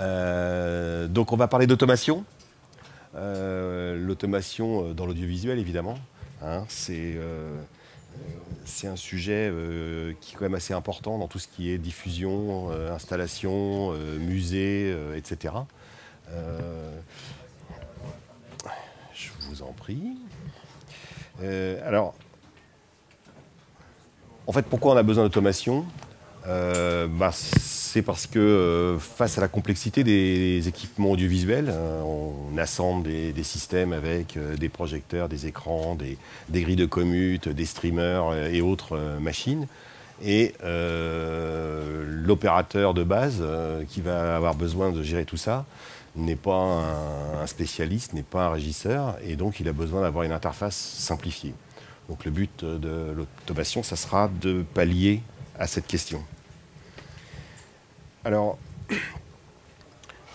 Euh, donc on va parler d'automation. Euh, l'automation euh, dans l'audiovisuel, évidemment. Hein, c'est un sujet qui est quand même assez important dans tout ce qui est diffusion, installation, musée, etc. je vous en prie. alors, en fait, pourquoi on a besoin d'automation? Euh, bah, c'est parce que euh, face à la complexité des équipements audiovisuels, euh, on assemble des, systèmes avec des projecteurs, des écrans, des, grilles de commute, des streamers et autres machines. Et l'opérateur de base qui va avoir besoin de gérer tout ça n'est pas un, un spécialiste, n'est pas un régisseur, et donc il a besoin d'avoir une interface simplifiée. Donc le but de l'automation, ça sera de pallier à cette question. Alors,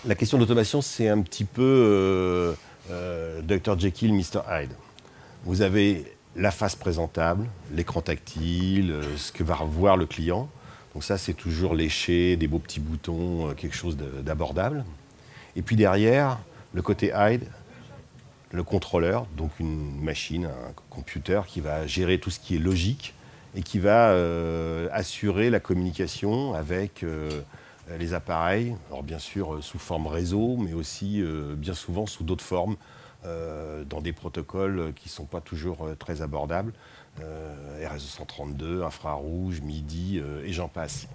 la question d'automation, c'est un petit peu euh, euh, Dr. Jekyll, Mr. Hyde. Vous avez la face présentable, l'écran tactile, euh, ce que va revoir le client. Donc ça, c'est toujours léché, des beaux petits boutons, quelque chose d'abordable. Et puis derrière, le côté Hyde, le contrôleur, donc une machine, un computer qui va gérer tout ce qui est logique, et qui va euh, assurer la communication avec euh, les appareils, alors bien sûr euh, sous forme réseau, mais aussi bien souvent sous d'autres formes, dans des protocoles qui ne sont pas toujours très abordables, RS232, infrarouge, MIDI, et j'en passe.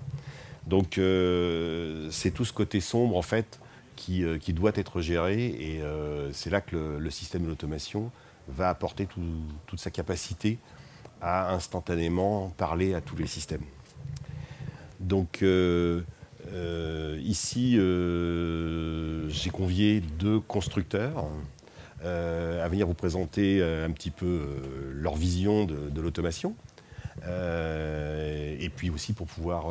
Donc c'est tout ce côté sombre en fait qui, doit être géré, et c'est là que le, système d'automation va apporter toute sa capacité à instantanément parler à tous les systèmes. Donc euh, euh, ici, euh, j'ai convié deux constructeurs à venir vous présenter un petit peu leur vision de, l'automation. et puis aussi pour pouvoir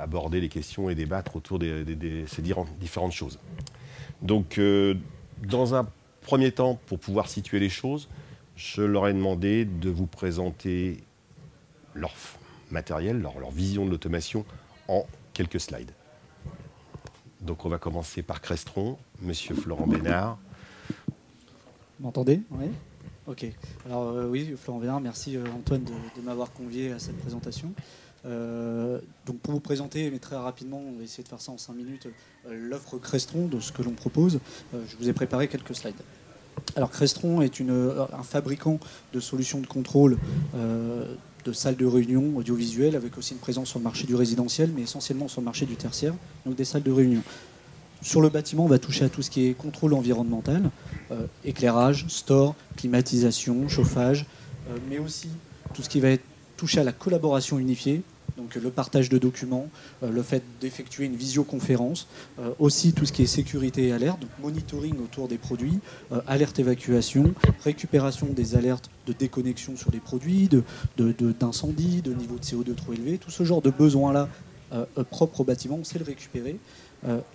aborder les questions et débattre autour de ces différentes choses. Donc, dans un premier temps, pour pouvoir situer les choses, je leur ai demandé de vous présenter leur matériel, leur, vision de l'automation en quelques slides. Donc on va commencer par Crestron, Monsieur Florent Bénard. Vous m'entendez? Oui. Ok. Alors euh, oui, Florent Bénard, merci euh, Antoine de, m'avoir convié à cette présentation. Euh, donc pour vous présenter, mais très rapidement, on va essayer de faire ça en 5 minutes, l'offre Crestron de ce que l'on propose. je vous ai préparé quelques slides. Alors Crestron est un fabricant de solutions de contrôle euh, de salles de réunion audiovisuelles, avec aussi une présence sur le marché du résidentiel, mais essentiellement sur le marché du tertiaire, donc des salles de réunion. Sur le bâtiment, on va toucher à tout ce qui est contrôle environnemental, euh, éclairage, store, climatisation, chauffage, euh, mais aussi tout ce qui va être touché à la collaboration unifiée, donc le partage de documents, euh, le fait d'effectuer une visioconférence, euh, aussi tout ce qui est sécurité et alerte, donc monitoring autour des produits, euh, alerte évacuation, récupération des alertes de déconnexion sur les produits, d'incendie, de, de, de niveau de CO2 trop élevé, tout ce genre de besoins-là propres au bâtiment, on sait le récupérer.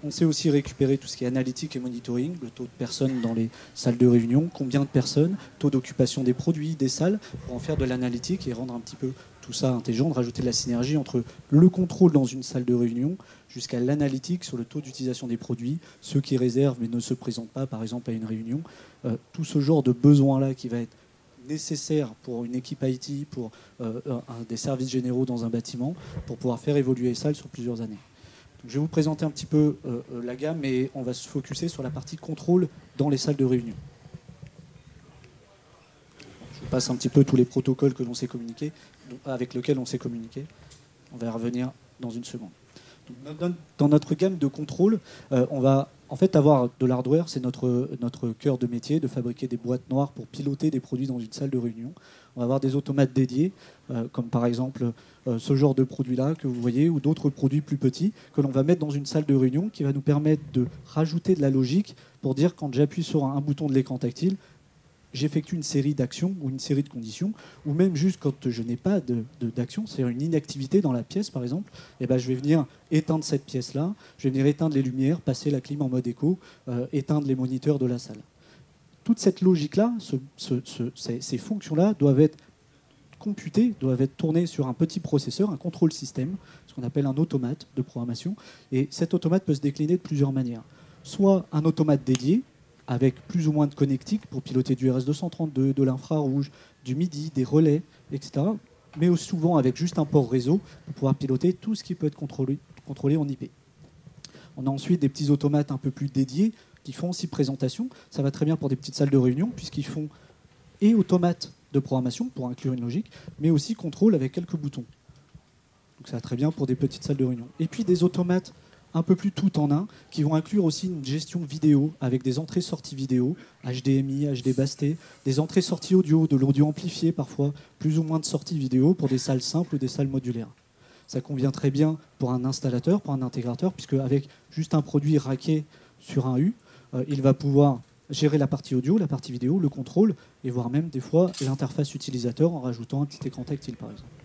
on sait aussi récupérer tout ce qui est analytique et monitoring, le taux de personnes dans les salles de réunion, combien de personnes, taux d'occupation des produits, des salles, pour en faire de l'analytique et rendre un petit peu tout ça intelligent, de rajouter de la synergie entre le contrôle dans une salle de réunion jusqu'à l'analytique sur le taux d'utilisation des produits, ceux qui réservent mais ne se présentent pas par exemple à une réunion. Euh, tout ce genre de besoin-là qui va être nécessaire pour une équipe IT, pour euh, des services généraux dans un bâtiment, pour pouvoir faire évoluer salles sur plusieurs années. je vais vous présenter un petit peu euh, la gamme et on va se focuser sur la partie contrôle dans les salles de réunion. Je passe un petit peu tous les protocoles que l'on sait communiquer avec lequel on s'est communiqué. On va y revenir dans une seconde. Dans notre gamme de contrôle, euh, on va en fait avoir de l'hardware, c'est notre, notre cœur de métier, de fabriquer des boîtes noires pour piloter des produits dans une salle de réunion. On va avoir des automates dédiés, euh, comme par exemple euh, ce genre de produit-là que vous voyez, ou d'autres produits plus petits que l'on va mettre dans une salle de réunion qui va nous permettre de rajouter de la logique pour dire quand j'appuie sur un bouton de l'écran tactile, j'effectue une série d'actions ou une série de conditions, ou même juste quand je n'ai pas d'action, c'est-à-dire une inactivité dans la pièce par exemple, et eh ben, je vais venir éteindre cette pièce-là, je vais venir éteindre les lumières, passer la clim en mode écho, euh, éteindre les moniteurs de la salle. Toute cette logique-là, ces fonctions-là doivent être computées, doivent être tournées sur un petit processeur, un contrôle système, ce qu'on appelle un automate de programmation, et cet automate peut se décliner de plusieurs manières. soit un automate dédié, avec plus ou moins de connectique pour piloter du RS-232, de l'infrarouge, du MIDI, des relais, etc. Mais souvent avec juste un port réseau pour pouvoir piloter tout ce qui peut être contrôlé, contrôlé en IP. On a ensuite des petits automates un peu plus dédiés qui font aussi présentation. Ça va très bien pour des petites salles de réunion puisqu'ils font et automates de programmation pour inclure une logique, mais aussi contrôle avec quelques boutons. Donc ça va très bien pour des petites salles de réunion. Et puis des automates un peu plus tout en un, qui vont inclure aussi une gestion vidéo avec des entrées-sorties vidéo, HDMI, HD Basté, des entrées-sorties audio, de l'audio amplifié parfois, plus ou moins de sorties vidéo pour des salles simples ou des salles modulaires. Ça convient très bien pour un installateur, pour un intégrateur, puisque avec juste un produit raqué sur un U, euh, il va pouvoir gérer la partie audio, la partie vidéo, le contrôle, et voire même des fois l'interface utilisateur en rajoutant un petit écran tactile par exemple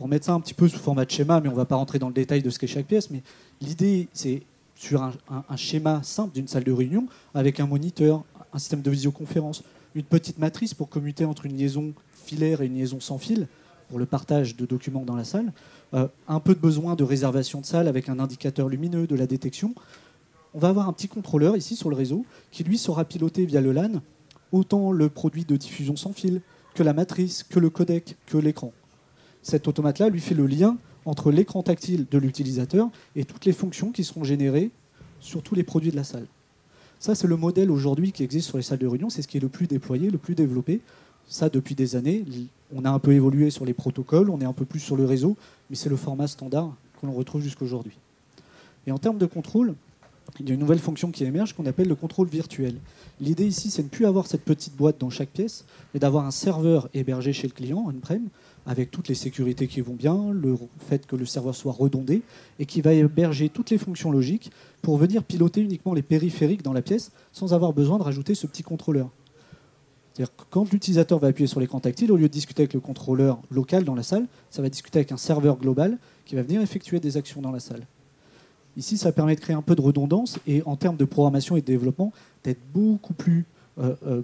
pour mettre ça un petit peu sous format de schéma, mais on ne va pas rentrer dans le détail de ce qu'est chaque pièce, mais l'idée, c'est sur un, schéma simple d'une salle de réunion, avec un moniteur, un système de visioconférence, une petite matrice pour commuter entre une liaison filaire et une liaison sans fil, pour le partage de documents dans la salle, euh, un peu de besoin de réservation de salle avec un indicateur lumineux, de la détection. On va avoir un petit contrôleur ici sur le réseau qui lui sera piloté via le LAN autant le produit de diffusion sans fil que la matrice, que le codec, que l'écran cet automate-là lui fait le lien entre l'écran tactile de l'utilisateur et toutes les fonctions qui seront générées sur tous les produits de la salle. Ça, c'est le modèle aujourd'hui qui existe sur les salles de réunion, c'est ce qui est le plus déployé, le plus développé. Ça, depuis des années, on a un peu évolué sur les protocoles, on est un peu plus sur le réseau, mais c'est le format standard que l'on retrouve jusqu'aujourd'hui. Et en termes de contrôle, il y a une nouvelle fonction qui émerge qu'on appelle le contrôle virtuel. L'idée ici, c'est de ne plus avoir cette petite boîte dans chaque pièce, mais d'avoir un serveur hébergé chez le client, on-prem, avec toutes les sécurités qui vont bien, le fait que le serveur soit redondé, et qui va héberger toutes les fonctions logiques pour venir piloter uniquement les périphériques dans la pièce sans avoir besoin de rajouter ce petit contrôleur. C'est-à-dire que quand l'utilisateur va appuyer sur l'écran tactile, au lieu de discuter avec le contrôleur local dans la salle, ça va discuter avec un serveur global qui va venir effectuer des actions dans la salle. Ici, ça permet de créer un peu de redondance et en termes de programmation et de développement, d'être beaucoup plus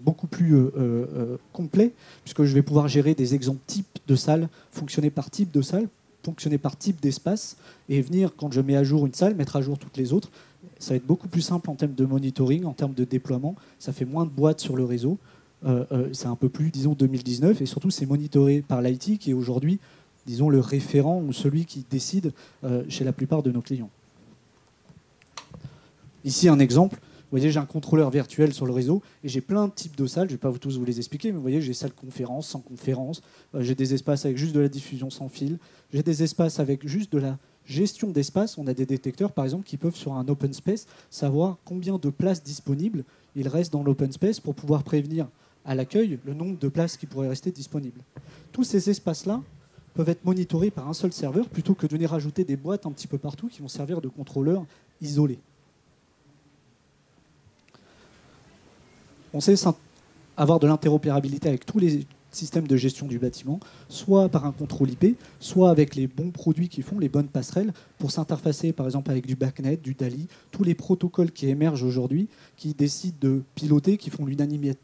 beaucoup plus euh, complet, puisque je vais pouvoir gérer des exemples types de salles, fonctionner par type de salle, fonctionner par type d'espace, et venir, quand je mets à jour une salle, mettre à jour toutes les autres. Ça va être beaucoup plus simple en termes de monitoring, en termes de déploiement. Ça fait moins de boîtes sur le réseau. c'est un peu plus, disons, 2019, et surtout, c'est monitoré par l'IT, qui est aujourd'hui, disons, le référent ou celui qui décide chez la plupart de nos clients. Ici, un exemple. Vous voyez, j'ai un contrôleur virtuel sur le réseau et j'ai plein de types de salles. Je ne vais pas vous tous vous les expliquer, mais vous voyez, j'ai salle conférence, sans conférence. Euh, j'ai des espaces avec juste de la diffusion sans fil. J'ai des espaces avec juste de la gestion d'espace. On a des détecteurs, par exemple, qui peuvent, sur un open space, savoir combien de places disponibles il reste dans l'open space pour pouvoir prévenir à l'accueil le nombre de places qui pourraient rester disponibles. Tous ces espaces-là peuvent être monitorés par un seul serveur plutôt que de venir ajouter des boîtes un petit peu partout qui vont servir de contrôleurs isolés. On sait avoir de l'interopérabilité avec tous les systèmes de gestion du bâtiment, soit par un contrôle IP, soit avec les bons produits qui font les bonnes passerelles pour s'interfacer par exemple avec du BACnet, du DALI, tous les protocoles qui émergent aujourd'hui, qui décident de piloter, qui font l'unanimité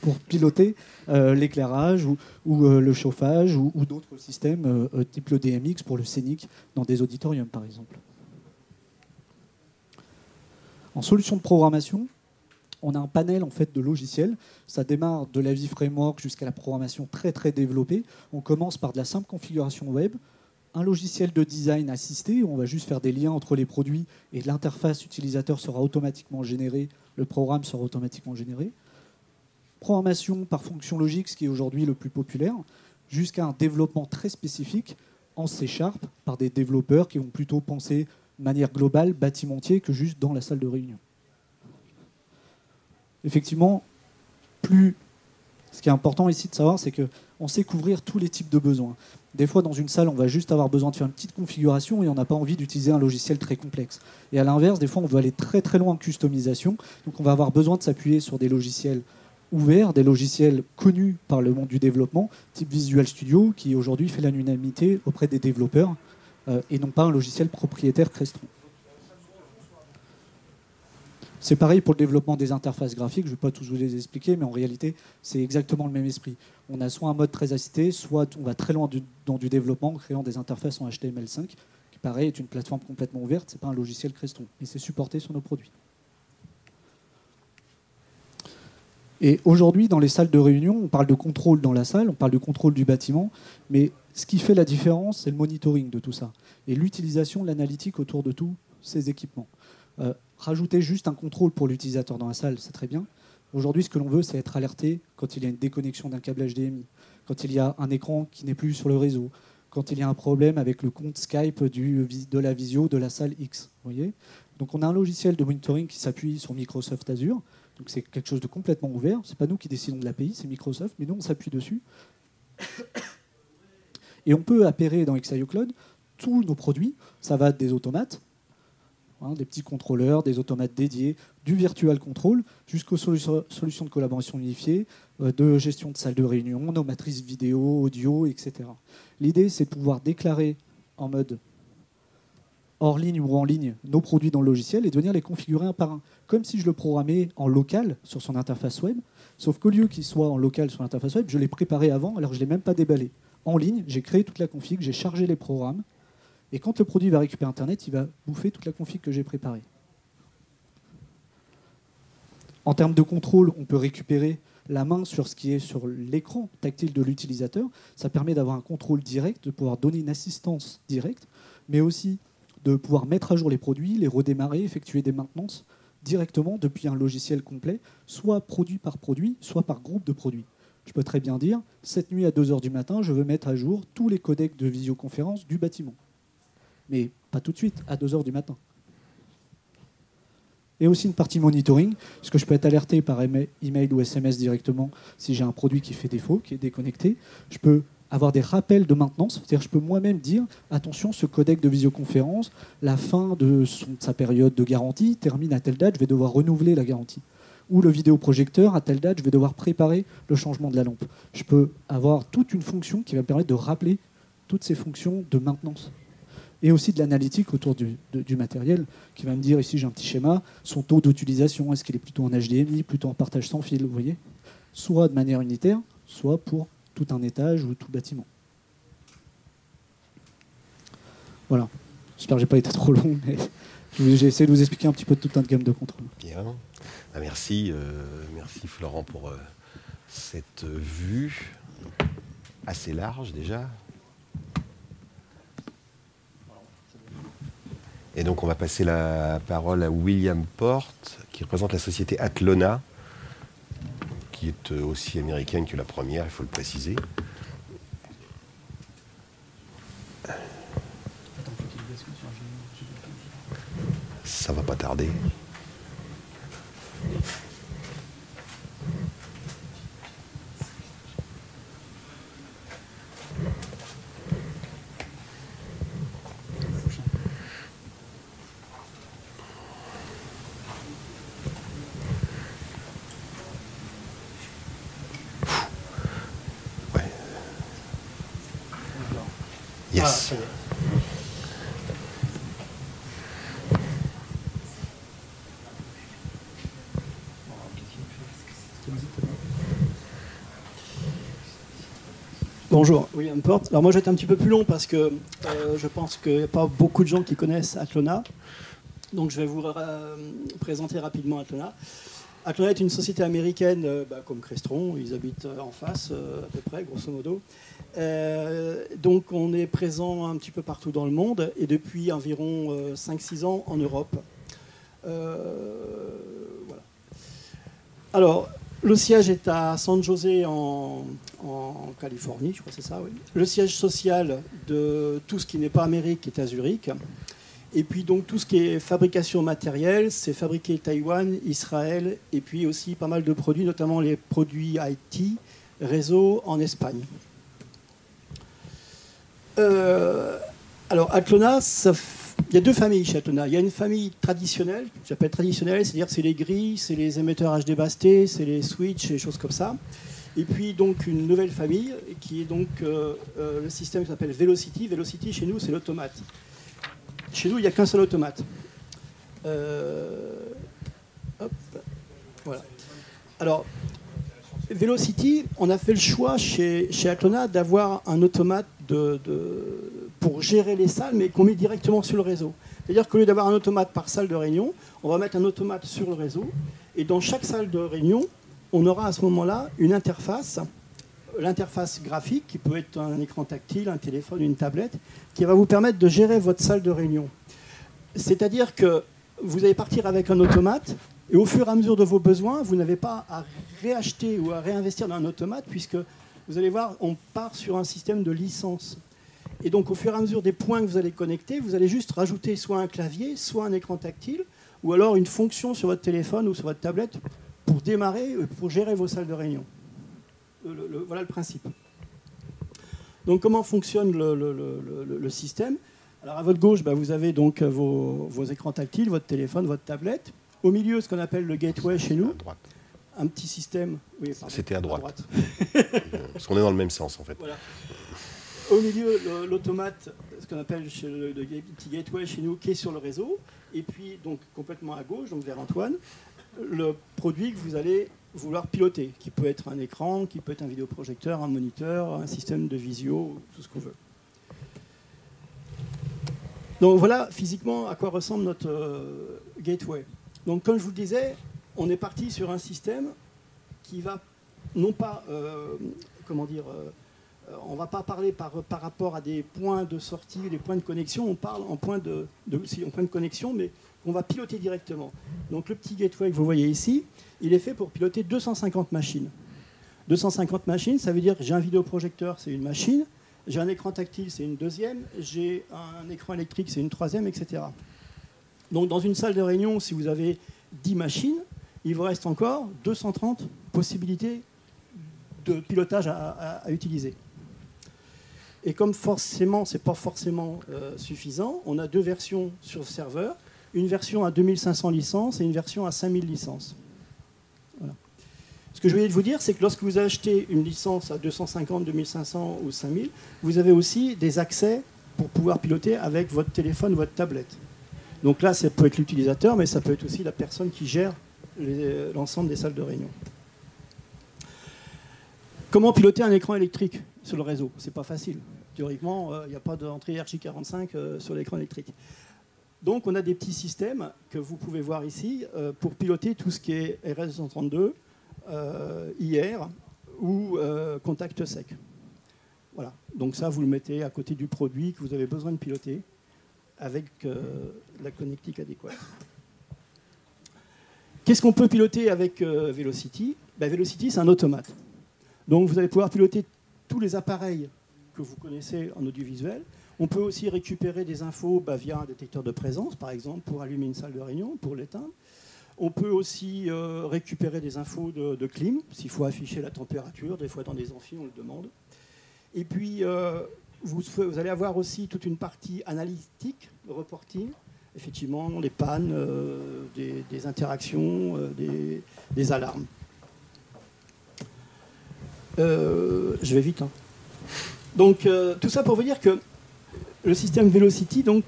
pour piloter euh, l'éclairage ou, euh, le chauffage ou, d'autres systèmes euh, type le DMX pour le scénic dans des auditoriums par exemple. En solution de programmation, on a un panel en fait de logiciels. Ça démarre de la vie framework jusqu'à la programmation très très développée. On commence par de la simple configuration web, un logiciel de design assisté où on va juste faire des liens entre les produits et l'interface utilisateur sera automatiquement générée, le programme sera automatiquement généré. Programmation par fonction logique, ce qui est aujourd'hui le plus populaire, jusqu'à un développement très spécifique en C Sharp par des développeurs qui vont plutôt penser de manière globale, bâtimentier, que juste dans la salle de réunion effectivement, plus. Ce qui est important ici de savoir, c'est qu'on sait couvrir tous les types de besoins. Des fois, dans une salle, on va juste avoir besoin de faire une petite configuration et on n'a pas envie d'utiliser un logiciel très complexe. Et à l'inverse, des fois, on veut aller très très loin en customisation. Donc, on va avoir besoin de s'appuyer sur des logiciels ouverts, des logiciels connus par le monde du développement, type Visual Studio, qui aujourd'hui fait l'unanimité auprès des développeurs, euh, et non pas un logiciel propriétaire Crestron. C'est pareil pour le développement des interfaces graphiques, je ne vais pas tous vous les expliquer, mais en réalité, c'est exactement le même esprit. On a soit un mode très assisté, soit on va très loin dans du développement en créant des interfaces en HTML5 qui pareil est une plateforme complètement ouverte, c'est pas un logiciel Crestron, mais c'est supporté sur nos produits. Et aujourd'hui, dans les salles de réunion, on parle de contrôle dans la salle, on parle de contrôle du bâtiment, mais ce qui fait la différence, c'est le monitoring de tout ça et l'utilisation, l'analytique autour de tous ces équipements. Euh, rajouter juste un contrôle pour l'utilisateur dans la salle, c'est très bien. Aujourd'hui, ce que l'on veut, c'est être alerté quand il y a une déconnexion d'un câble HDMI, quand il y a un écran qui n'est plus sur le réseau, quand il y a un problème avec le compte Skype de la visio de la salle X. Voyez Donc on a un logiciel de monitoring qui s'appuie sur Microsoft Azure. Donc c'est quelque chose de complètement ouvert. Ce n'est pas nous qui décidons de l'API, c'est Microsoft, mais nous on s'appuie dessus. Et on peut appairer dans XIO Cloud tous nos produits. Ça va des automates, hein, des petits contrôleurs, des automates dédiés, du virtual control, jusqu'aux solutions de collaboration unifiée, euh, de gestion de salles de réunion, nos matrices vidéo, audio, etc. L'idée, c'est de pouvoir déclarer en mode hors ligne ou en ligne nos produits dans le logiciel et de venir les configurer un par un, comme si je le programmais en local sur son interface web, sauf qu'au lieu qu'il soit en local sur l'interface web, je l'ai préparé avant alors je ne l'ai même pas déballé. En ligne, j'ai créé toute la config, j'ai chargé les programmes, et quand le produit va récupérer Internet, il va bouffer toute la config que j'ai préparée. En termes de contrôle, on peut récupérer la main sur ce qui est sur l'écran tactile de l'utilisateur. Ça permet d'avoir un contrôle direct, de pouvoir donner une assistance directe, mais aussi de pouvoir mettre à jour les produits, les redémarrer, effectuer des maintenances directement depuis un logiciel complet, soit produit par produit, soit par groupe de produits. Je peux très bien dire, cette nuit à 2h du matin, je veux mettre à jour tous les codecs de visioconférence du bâtiment. Mais pas tout de suite, à 2h du matin et aussi une partie monitoring, parce que je peux être alerté par email ou SMS directement si j'ai un produit qui fait défaut, qui est déconnecté. Je peux avoir des rappels de maintenance, c'est-à-dire je peux moi-même dire attention, ce codec de visioconférence, la fin de, sa période de garantie termine à telle date, je vais devoir renouveler la garantie. Ou le vidéoprojecteur, à telle date, je vais devoir préparer le changement de la lampe. Je peux avoir toute une fonction qui va me permettre de rappeler toutes ces fonctions de maintenance et aussi de l'analytique autour du, matériel, qui va me dire, ici j'ai un petit schéma, son taux d'utilisation, est-ce qu'il est plutôt en HDMI, plutôt en partage sans fil, vous voyez? Soit de manière unitaire, soit pour tout un étage ou tout bâtiment. Voilà. J'espère que je n'ai pas été trop long, mais j'ai essayé de vous expliquer un petit peu toute une gamme de contrôle. Bien. Bah, merci, euh, merci Florent pour euh, cette vue assez large déjà, Et donc on va passer la parole à William Porte, qui représente la société Atlona, qui est euh, aussi américaine que la première, il faut le préciser. Ça va pas tarder. Bonjour, William Porte. Alors moi je vais être un petit peu plus long parce que euh, je pense qu'il n'y a pas beaucoup de gens qui connaissent Atlona. Donc je vais vous euh, présenter rapidement Atlona. Atlona est une société américaine euh, bah, comme Crestron, ils habitent en face à peu près, grosso modo. donc on est présent un petit peu partout dans le monde et depuis environ 5-6 ans en Europe. voilà. Alors, le siège est à San José en, Californie, je crois que c'est ça, oui. Le siège social de tout ce qui n'est pas Amérique est à Zurich. Et puis donc tout ce qui est fabrication matérielle, c'est fabriqué Taïwan, Israël, et puis aussi pas mal de produits, notamment les produits IT, réseau en Espagne. Euh, alors Atlona, ça il y a deux familles chez Atona. Il y a une famille traditionnelle, j'appelle traditionnelle, c'est-à-dire c'est les grilles, c'est les émetteurs HD basté, c'est les switches, et choses comme ça. Et puis donc une nouvelle famille qui est donc euh, euh, le système qui s'appelle Velocity. Velocity chez nous c'est l'automate. Chez nous il n'y a qu'un seul automate. Euh, voilà. Alors Velocity, on a fait le choix chez, chez d'avoir un automate pour gérer les salles, mais qu'on met directement sur le réseau. C'est-à-dire qu'au lieu d'avoir un automate par salle de réunion, on va mettre un automate sur le réseau, et dans chaque salle de réunion, on aura à ce moment-là une interface, l'interface graphique, qui peut être un écran tactile, un téléphone, une tablette, qui va vous permettre de gérer votre salle de réunion. C'est-à-dire que vous allez partir avec un automate, et au fur et à mesure de vos besoins, vous n'avez pas à réacheter ou à réinvestir dans un automate, puisque vous allez voir, on part sur un système de licence. Et donc, au fur et à mesure des points que vous allez connecter, vous allez juste rajouter soit un clavier, soit un écran tactile, ou alors une fonction sur votre téléphone ou sur votre tablette pour démarrer, pour gérer vos salles de réunion. Voilà le principe. Donc, comment fonctionne le, système? Alors, à votre gauche, bah, vous avez donc vos, vos, écrans tactiles, votre téléphone, votre tablette. Au milieu, ce qu'on appelle le gateway chez nous. À droite. Un petit système. C'était à droite. Parce qu'on est dans le même sens, en fait. Au milieu, l'automate, ce qu'on appelle le, petit gateway chez nous, qui est sur le réseau. Et puis, donc, complètement à gauche, donc vers Antoine, le produit que vous allez vouloir piloter, qui peut être un écran, qui peut être un vidéoprojecteur, un moniteur, un système de visio, tout ce qu'on veut. Donc voilà physiquement à quoi ressemble notre euh, gateway. Donc comme je vous le disais, on est parti sur un système qui va non pas, euh, comment dire, euh, on ne va pas parler par, par rapport à des points de sortie, des points de connexion, on parle en point de, en point de connexion, mais qu'on va piloter directement. Donc le petit gateway que vous voyez ici, il est fait pour piloter 250 machines. 250 machines, ça veut dire que j'ai un vidéoprojecteur, c'est une machine, j'ai un écran tactile, c'est une deuxième, j'ai un écran électrique, c'est une troisième, etc. Donc dans une salle de réunion, si vous avez 10 machines, il vous reste encore 230 possibilités de pilotage à, utiliser. Et comme forcément, ce n'est pas forcément euh, suffisant, on a deux versions sur serveur, une version à 2500 licences et une version à 5000 licences. Ce que je voulais vous dire, c'est que lorsque vous achetez une licence à 250, 2500 ou 5000, vous avez aussi des accès pour pouvoir piloter avec votre téléphone votre tablette. Donc là, ça peut être l'utilisateur, mais ça peut être aussi la personne qui gère l'ensemble des salles de réunion. Comment piloter un écran électrique sur le réseau? C'est pas facile. Théoriquement, euh, il n'y a pas d'entrée RJ45 euh, sur l'écran électrique. Donc on a des petits systèmes que vous pouvez voir ici euh, pour piloter tout ce qui est RS232, IR ou contact sec. Voilà. Donc ça, vous le mettez à côté du produit que vous avez besoin de piloter avec la connectique adéquate. Qu'est-ce qu'on peut piloter avec euh, Velocity? Ben, Velocity, c'est un automate. Donc vous allez pouvoir piloter tous les appareils que vous connaissez en audiovisuel. On peut aussi récupérer des infos bah, via un détecteur de présence, par exemple, pour allumer une salle de réunion, pour l'éteindre. On peut aussi euh, récupérer des infos de, clim, s'il faut afficher la température. Des fois, dans des amphis, on le demande. Et puis, euh, vous, allez avoir aussi toute une partie analytique, reporting, effectivement les pannes, euh, des, interactions, des, alarmes. Je vais vite. Hein. Donc tout ça pour vous dire que le système Velocity, donc,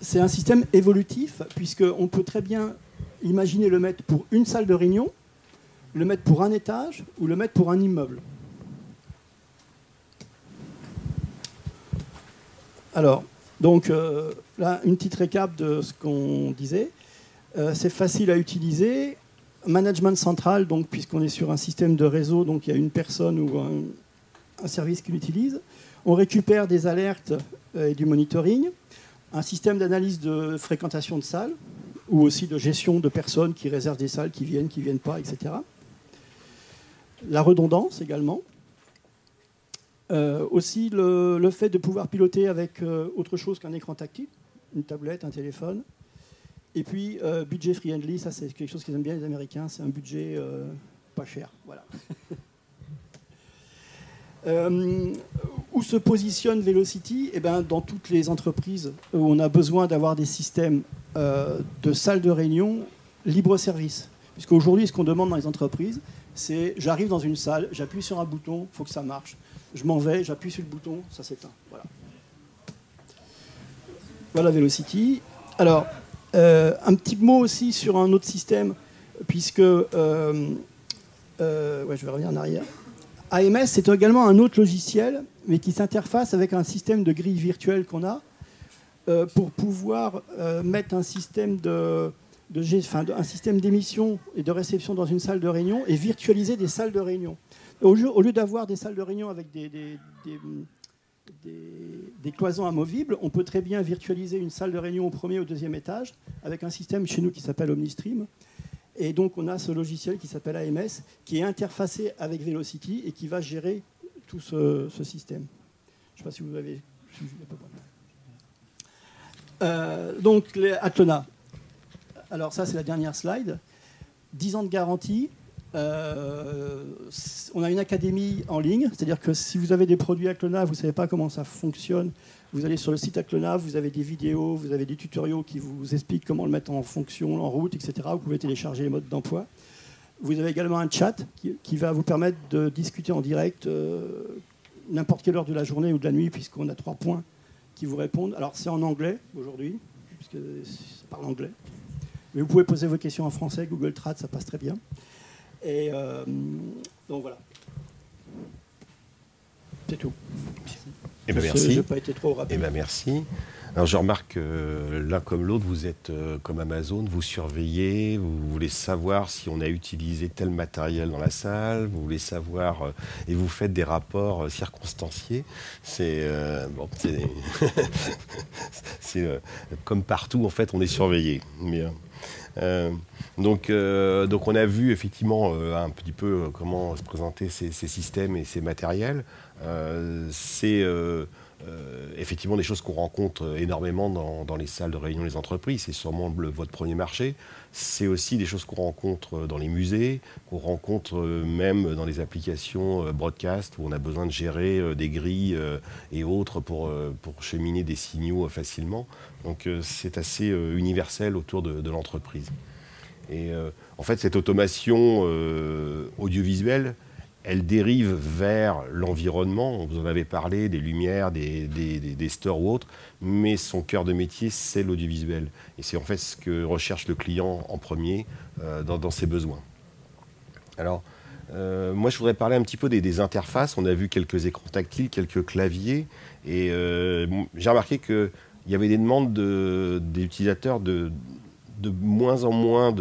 c'est un système évolutif, puisqu'on peut très bien imaginer le mettre pour une salle de réunion, le mettre pour un étage ou le mettre pour un immeuble. Alors, donc euh, là, une petite récap de ce qu'on disait. Euh, c'est facile à utiliser. Management central, donc puisqu'on est sur un système de réseau, donc il y a une personne ou un, service qui l'utilise. On récupère des alertes euh, et du monitoring. Un système d'analyse de fréquentation de salles ou aussi de gestion de personnes qui réservent des salles, qui viennent, qui ne viennent pas, etc. La redondance également. Euh, aussi le, fait de pouvoir piloter avec euh, autre chose qu'un écran tactile, une tablette, un téléphone. Et puis euh, budget friendly, ça c'est quelque chose qu'ils aiment bien les Américains, c'est un budget pas cher. Voilà. où se positionne Velocity? Eh ben, Dans toutes les entreprises où on a besoin d'avoir des systèmes de salles de réunion libre-service. Puisqu'aujourd'hui, ce qu'on demande dans les entreprises, c'est j'arrive dans une salle, j'appuie sur un bouton, il faut que ça marche je m'en vais, j'appuie sur le bouton, ça s'éteint. Voilà. Voilà Velocity. Alors, euh, un petit mot aussi sur un autre système, puisque. Euh, euh, ouais, je vais revenir en arrière. AMS, c'est également un autre logiciel, mais qui s'interface avec un système de grille virtuelle qu'on a, euh, pour pouvoir euh, mettre un système d'émission et de réception dans une salle de réunion et virtualiser des salles de réunion. Au lieu, d'avoir des salles de réunion avec des, des, des, cloisons amovibles, on peut très bien virtualiser une salle de réunion au premier ou au deuxième étage avec un système chez nous qui s'appelle OmniStream. Et donc on a ce logiciel qui s'appelle AMS qui est interfacé avec Velocity et qui va gérer tout ce, système. Je ne sais pas si vous avez. Euh, donc les Atlona. Alors ça c'est la dernière slide. 10 ans de garantie, euh, on a une académie en ligne, c'est-à-dire que si vous avez des produits Aclona, vous ne savez pas comment ça fonctionne, vous allez sur le site Aclona, vous avez des vidéos, vous avez des tutoriaux qui vous expliquent comment le mettre en fonction, en route, etc. Vous pouvez télécharger les modes d'emploi. Vous avez également un chat qui, va vous permettre de discuter en direct euh, n'importe quelle heure de la journée ou de la nuit, puisqu'on a trois points qui vous répondent. Alors c'est en anglais aujourd'hui, puisque ça parle anglais. Mais vous pouvez poser vos questions en français, Google Trad, ça passe très bien. Et euh, donc voilà. C'est tout. Eh ben merci. Je n'ai pas été trop rapide. Eh ben merci. Alors je remarque que l'un comme l'autre, vous êtes euh, comme Amazon, vous surveillez, vous voulez savoir si on a utilisé tel matériel dans la salle, vous voulez savoir euh, et vous faites des rapports circonstanciés. C'est bon, c'est comme partout en fait, on est surveillé. Euh, donc, euh, donc on a vu effectivement euh, un petit peu comment se présenter ces, systèmes et ces matériels. c'est effectivement des choses qu'on rencontre énormément dans, les salles de réunion des entreprises. C'est sûrement votre premier marché. C'est aussi des choses qu'on rencontre dans les musées, qu'on rencontre même dans les applications broadcast où on a besoin de gérer des grilles et autres pour cheminer des signaux facilement. Donc c'est assez universel autour de l'entreprise. Et euh, en fait, cette automation euh, audiovisuelle, elle dérive vers l'environnement. Vous en avez parlé, des lumières, des, stores ou autres, mais son cœur de métier, c'est l'audiovisuel. Et c'est en fait ce que recherche le client en premier euh, dans, ses besoins. Alors, moi, je voudrais parler un petit peu des, interfaces. On a vu quelques écrans tactiles, quelques claviers, et j'ai remarqué qu'il y avait des demandes des utilisateurs de, de moins en moins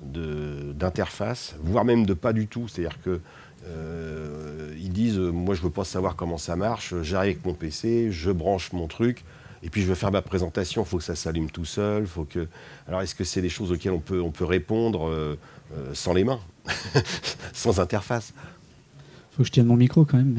d'interfaces, de, voire même de pas du tout. C'est-à-dire que euh, ils disent moi je veux pas savoir comment ça marche, j'arrive avec mon PC, je branche mon truc. Et puis je veux faire ma présentation, il faut que ça s'allume tout seul. Faut que... Alors est-ce que c'est des choses auxquelles on peut, on peut répondre euh, euh, sans les mains, sans interface? Faut que je tienne mon micro quand même.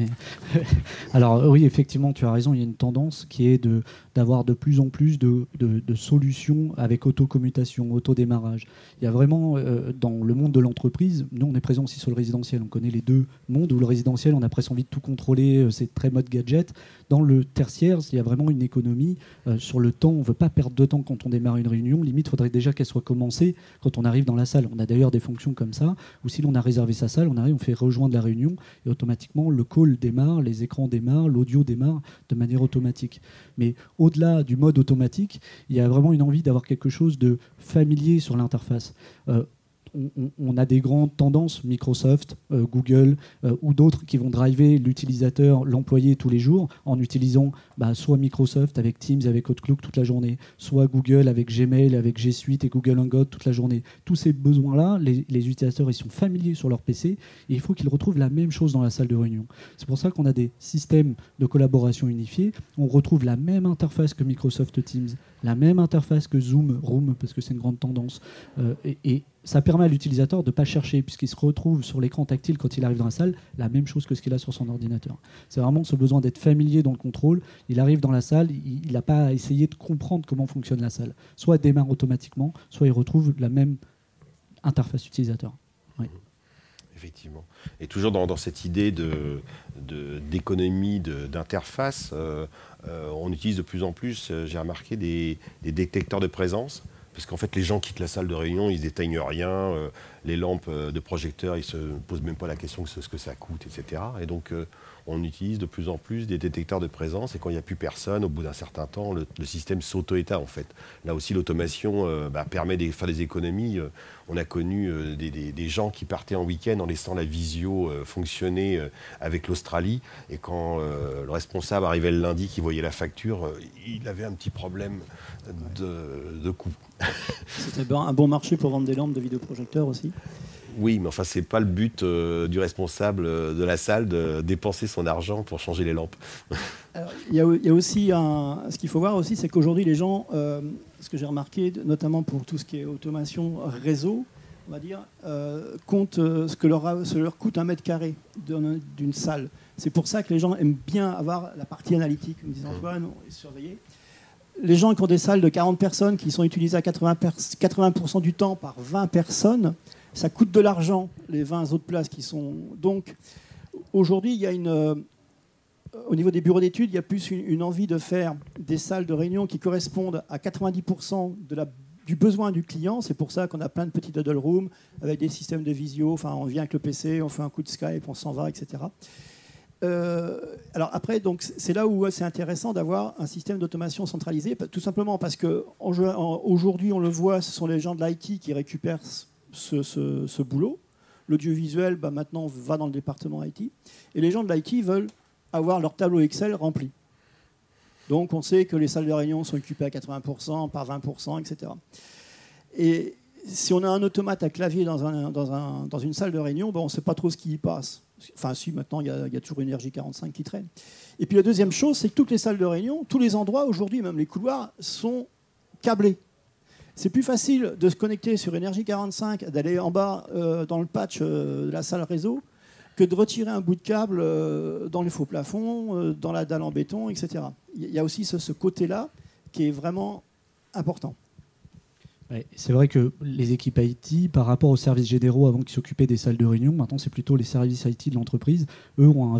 Alors oui, effectivement, tu as raison, il y a une tendance qui est de, d'avoir de plus en plus de, de, solutions avec autocommutation, autodémarrage. Il y a vraiment, euh, dans le monde de l'entreprise, nous on est présent aussi sur le résidentiel, on connaît les deux mondes, où le résidentiel, on a presque envie de tout contrôler, euh, c'est très mode gadget. Dans le tertiaire, il y a vraiment une économie euh, sur le temps, on ne veut pas perdre de temps quand on démarre une réunion, limite, il faudrait déjà qu'elle soit commencée quand on arrive dans la salle. On a d'ailleurs des fonctions comme ça, où si l'on a réservé sa salle, on arrive, on fait rejoindre la réunion, et automatiquement le call démarre, les écrans démarrent, l'audio démarre de manière automatique. Mais au-delà du mode automatique, il y a vraiment une envie d'avoir quelque chose de familier sur l'interface. Euh, on, a des grandes tendances, Microsoft, euh, Google euh, ou d'autres qui vont driver l'utilisateur, l'employé tous les jours en utilisant bah, soit Microsoft avec Teams, avec Outlook toute la journée, soit Google avec Gmail, avec G Suite et Google Hangout toute la journée. Tous ces besoins-là, les, utilisateurs ils sont familiers sur leur PC et il faut qu'ils retrouvent la même chose dans la salle de réunion. C'est pour ça qu'on a des systèmes de collaboration unifiés. On retrouve la même interface que Microsoft Teams, la même interface que Zoom, Room, parce que c'est une grande tendance. Euh, et ça permet à l'utilisateur de ne pas chercher, puisqu'il se retrouve sur l'écran tactile quand il arrive dans la salle, la même chose que ce qu'il a sur son ordinateur. C'est vraiment ce besoin d'être familier dans le contrôle. Il arrive dans la salle, il n'a pas à essayer de comprendre comment fonctionne la salle. Soit il démarre automatiquement, soit il retrouve la même interface utilisateur. Effectivement. Et toujours dans, cette idée d'économie d'interface, euh, euh, on utilise de plus en plus, euh, j'ai remarqué, des détecteurs de présence parce qu'en fait les gens quittent la salle de réunion, ils éteignent rien, euh, les lampes euh, de projecteurs, ils se posent même pas la question de ce que ça coûte, etc. Et donc euh, on utilise de plus en plus des détecteurs de présence et quand il n'y a plus personne, au bout d'un certain temps, le, système s'auto-état en fait. Là aussi, l'automation euh, bah, permet de faire des économies. Euh, on a connu euh, des, gens qui partaient en week-end en laissant la visio fonctionner avec l'Australie et quand le responsable arrivait le lundi qui voyait la facture, il avait un petit problème de, de coût. C'était un bon marché pour vendre des lampes de vidéoprojecteurs aussi? Oui, mais enfin, c'est pas le but euh, du responsable euh, de la salle de dépenser son argent pour changer les lampes. Il y, a aussi ce qu'il faut voir aussi, c'est qu'aujourd'hui, les gens, euh, ce que j'ai remarqué, notamment pour tout ce qui est automation réseau, on va dire, comptent ce que leur, leur coûte un mètre carré d'une salle. C'est pour ça que les gens aiment bien avoir la partie analytique, comme disait Antoine, et surveiller. Les gens qui ont des salles de 40 personnes qui sont utilisées à 80%, 80 du temps par 20 personnes, ça coûte de l'argent, les 20 autres places qui sont. Donc, aujourd'hui, il y a une. Euh, au niveau des bureaux d'études, il y a plus une, envie de faire des salles de réunion qui correspondent à 90% de la, du besoin du client. C'est pour ça qu'on a plein de petits huddle rooms avec des systèmes de visio. Enfin, on vient avec le PC, on fait un coup de Skype, on s'en va, etc. Euh, alors après, donc c'est là où c'est intéressant d'avoir un système d'automation centralisé, tout simplement parce que aujourd'hui, on le voit, ce sont les gens de l'IT qui récupèrent ce, boulot. L'audiovisuel, bah, maintenant, va dans le département IT. Et les gens de l'IT veulent avoir leur tableau Excel rempli. Donc, on sait que les salles de réunion sont occupées à 80%, par 20%, etc. Et si on a un automate à clavier dans, un, dans, une salle de réunion, bah, on ne sait pas trop ce qui y passe. Enfin, si, maintenant, il y, a, il y a toujours une RJ45 qui traîne. Et puis la deuxième chose, c'est que toutes les salles de réunion, tous les endroits aujourd'hui, même les couloirs, sont câblés. C'est plus facile de se connecter sur Énergie 45, d'aller en bas euh, dans le patch euh, de la salle réseau, que de retirer un bout de câble euh, dans les faux plafonds, dans la dalle en béton, etc. Il y a aussi ce, côté-là qui est vraiment important. c'est vrai que les équipes IT, par rapport aux services généraux avant qui s'occupaient des salles de réunion, maintenant c'est plutôt les services IT de l'entreprise. Eux ont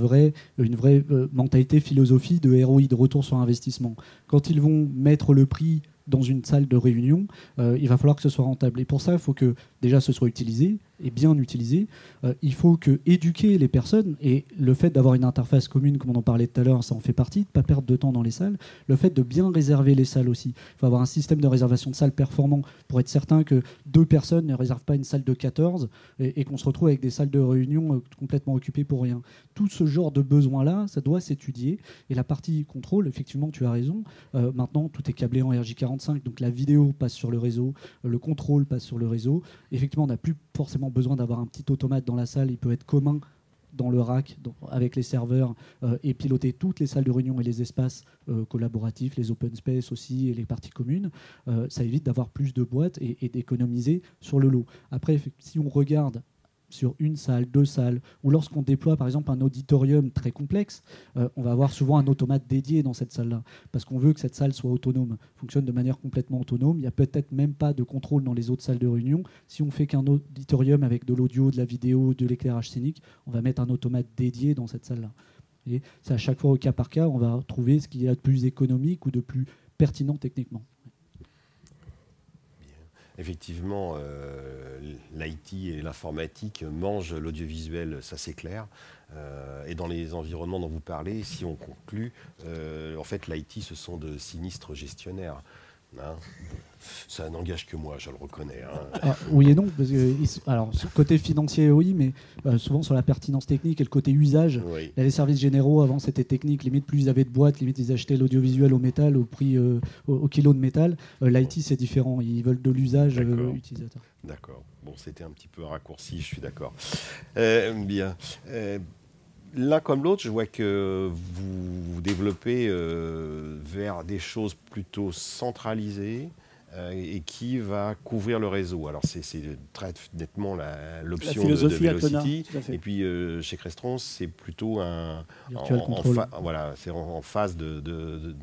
une vraie mentalité, philosophie de ROI, de retour sur investissement. Quand ils vont mettre le prix dans une salle de réunion, euh, il va falloir que ce soit rentable. Et pour ça, il faut que déjà ce soit utilisé et bien utilisé. Euh, il faut que éduquer les personnes et le fait d'avoir une interface commune, comme on en parlait tout à l'heure, ça en fait partie, de ne pas perdre de temps dans les salles. Le fait de bien réserver les salles aussi. Il faut avoir un système de réservation de salles performant pour être certain que deux personnes ne réservent pas une salle de 14 et, qu'on se retrouve avec des salles de réunion euh, complètement occupées pour rien. Tout ce genre de besoins-là, ça doit s'étudier. Et la partie contrôle, effectivement, tu as raison. Euh, maintenant, tout est câblé en RJ45, donc la vidéo passe sur le réseau, le contrôle passe sur le réseau. Effectivement, on n'a plus forcément besoin d'avoir un petit automate dans la salle, il peut être commun dans le rack avec les serveurs euh, et piloter toutes les salles de réunion et les espaces euh, collaboratifs, les open space aussi et les parties communes. Euh, ça évite d'avoir plus de boîtes et, et d'économiser sur le lot. Après, si on regarde sur une salle, deux salles, ou lorsqu'on déploie par exemple un auditorium très complexe, euh, on va avoir souvent un automate dédié dans cette salle-là, parce qu'on veut que cette salle soit autonome, fonctionne de manière complètement autonome. Il n'y a peut-être même pas de contrôle dans les autres salles de réunion. Si on fait qu'un auditorium avec de l'audio, de la vidéo, de l'éclairage scénique, on va mettre un automate dédié dans cette salle-là. C'est à chaque fois au cas par cas, on va trouver ce qu'il y a de plus économique ou de plus pertinent techniquement effectivement, euh, l'IT et l'informatique mangent l'audiovisuel, ça c'est clair. Euh, et dans les environnements dont vous parlez, si on conclut, euh, en fait, l'IT, ce sont de sinistres gestionnaires. Hein. ça n'engage que moi, je le reconnais. Hein. Ah, oui et non. Parce que, alors, sur le côté financier, oui, mais euh, souvent sur la pertinence technique et le côté usage. Les services généraux, avant c'était technique, limite plus ils avaient de boîtes, limite ils achetaient l'audiovisuel au métal, au prix euh, au, kilo de métal. Euh, L'IT c'est différent, ils veulent de l'usage utilisateur. D'accord. Bon, c'était un petit peu raccourci, je suis d'accord. bien l'un comme l'autre, je vois que vous vous développez euh, vers des choses plutôt centralisées euh, et qui va couvrir le réseau. Alors c'est très nettement l'option de, de, Velocity. et puis euh, chez Crestron, c'est plutôt un en, voilà, c'est en, phase de,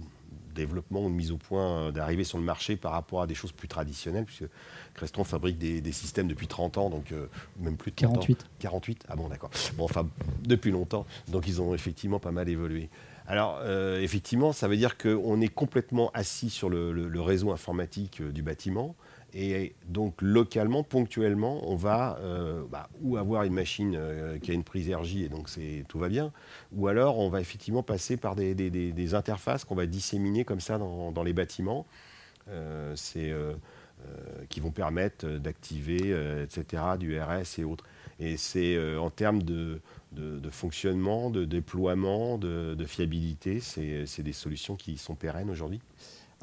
développement ou de mise au point, d'arriver sur le marché par rapport à des choses plus traditionnelles, puisque Crestron fabrique des, systèmes depuis 30 ans, donc euh, même plus de 48. 48 Ah bon, d'accord. Bon, enfin, depuis longtemps. Donc ils ont effectivement pas mal évolué. Alors, euh, effectivement, ça veut dire qu'on est complètement assis sur le, réseau informatique euh, du bâtiment. Et donc, localement, ponctuellement, on va bah, ou avoir une machine qui a une prise RJ et donc tout va bien, ou alors on va effectivement passer par des, interfaces qu'on va disséminer comme ça dans, les bâtiments. c'est qui vont permettre d'activer, etc., du RS et autres. Et c'est en termes de, fonctionnement, de déploiement, de, fiabilité C'est des solutions qui sont pérennes aujourd'hui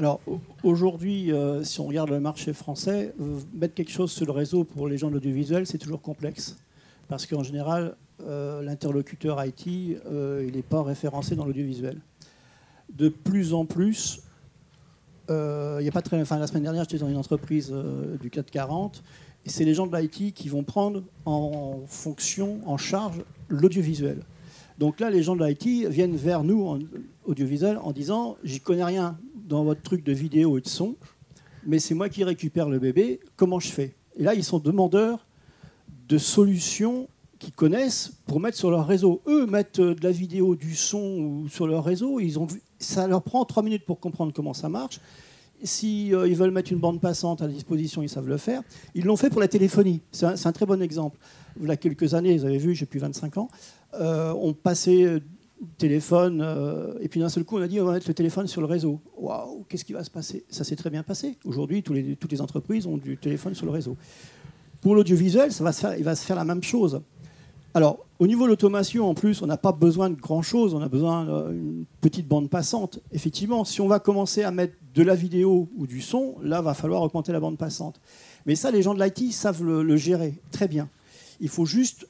alors aujourd'hui, euh, si on regarde le marché français, mettre quelque chose sur le réseau pour les gens de l'audiovisuel, c'est toujours complexe. Parce qu'en général, euh, l'interlocuteur IT, euh, il n'est pas référencé dans l'audiovisuel. De plus en plus, il y a pas très, enfin, la semaine dernière, j'étais dans une entreprise du 440 et c'est les gens de l'IT qui vont prendre en fonction, en charge, l'audiovisuel. Donc là, les gens de l'IT viennent vers nous, en audiovisuel, en disant J'y connais rien dans votre truc de vidéo et de son, mais c'est moi qui récupère le bébé, comment je fais? Et là, ils sont demandeurs de solutions qu'ils connaissent pour mettre sur leur réseau. Eux mettent de la vidéo, du son sur leur réseau, ils ont ça leur prend trois minutes pour comprendre comment ça marche si euh, ils veulent mettre une bande passante à disposition, ils savent le faire. Ils l'ont fait pour la téléphonie. C'est un, très bon exemple. A quelques années, vous avez vu, j'ai plus 25 ans, euh, on passait euh, téléphone, et puis d'un seul coup, on a dit on va mettre le téléphone sur le réseau. Waouh, qu'est-ce qui va se passer? Ça s'est très bien passé. Aujourd'hui, toutes les entreprises ont du téléphone sur le réseau. Pour l'audiovisuel, ça va se faire, il va se faire la même chose. Alors, au niveau de l'automation, en plus, on n'a pas besoin de grand-chose, on a besoin d'une petite bande passante. Effectivement, si on va commencer à mettre de la vidéo ou du son, là, va falloir augmenter la bande passante. Mais ça, les gens de l'IT savent le, gérer très bien. Il faut juste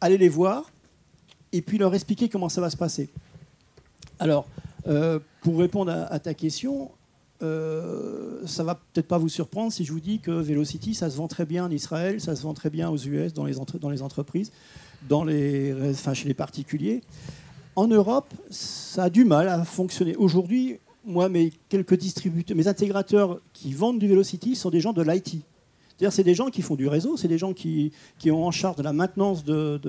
aller les voir et puis leur expliquer comment ça va se passer. Alors, euh, pour répondre à, ta question, euh, ça va peut-être pas vous surprendre si je vous dis que Velocity, ça se vend très bien en Israël, ça se vend très bien aux US, dans les, dans les entreprises dans les, enfin, chez les particuliers. En Europe, ça a du mal à fonctionner. Aujourd'hui, moi, mes quelques distributeurs, mes intégrateurs qui vendent du Velocity sont des gens de l'IT. C'est-à-dire, c'est des gens qui font du réseau, c'est des gens qui, ont en charge de la maintenance de,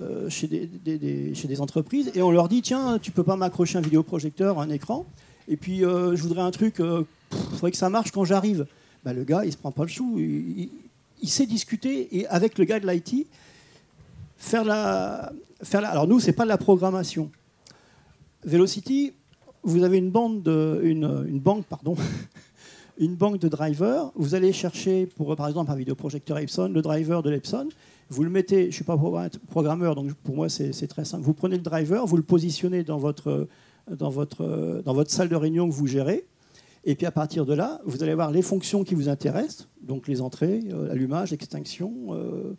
euh, chez, des, entreprises. Et on leur dit tiens, tu peux pas m'accrocher un vidéoprojecteur, un écran. Et puis, euh, je voudrais un truc, il euh, faudrait que ça marche quand j'arrive. Bah, le gars, il se prend pas le chou. Il, il sait discuter et avec le gars de l'IT faire la, alors nous, c'est pas de la programmation. Velocity, vous avez une bande, de, une banque, pardon, une banque de drivers. Vous allez chercher, par exemple un vidéoprojecteur Epson, le driver de l'Epson. Vous le mettez, je ne suis pas programmeur, donc pour moi c'est très simple. Vous prenez le driver, vous le positionnez dans votre, dans, votre, dans votre salle de réunion que vous gérez. Et puis à partir de là, vous allez voir les fonctions qui vous intéressent, donc les entrées, euh, allumage, extinction, euh,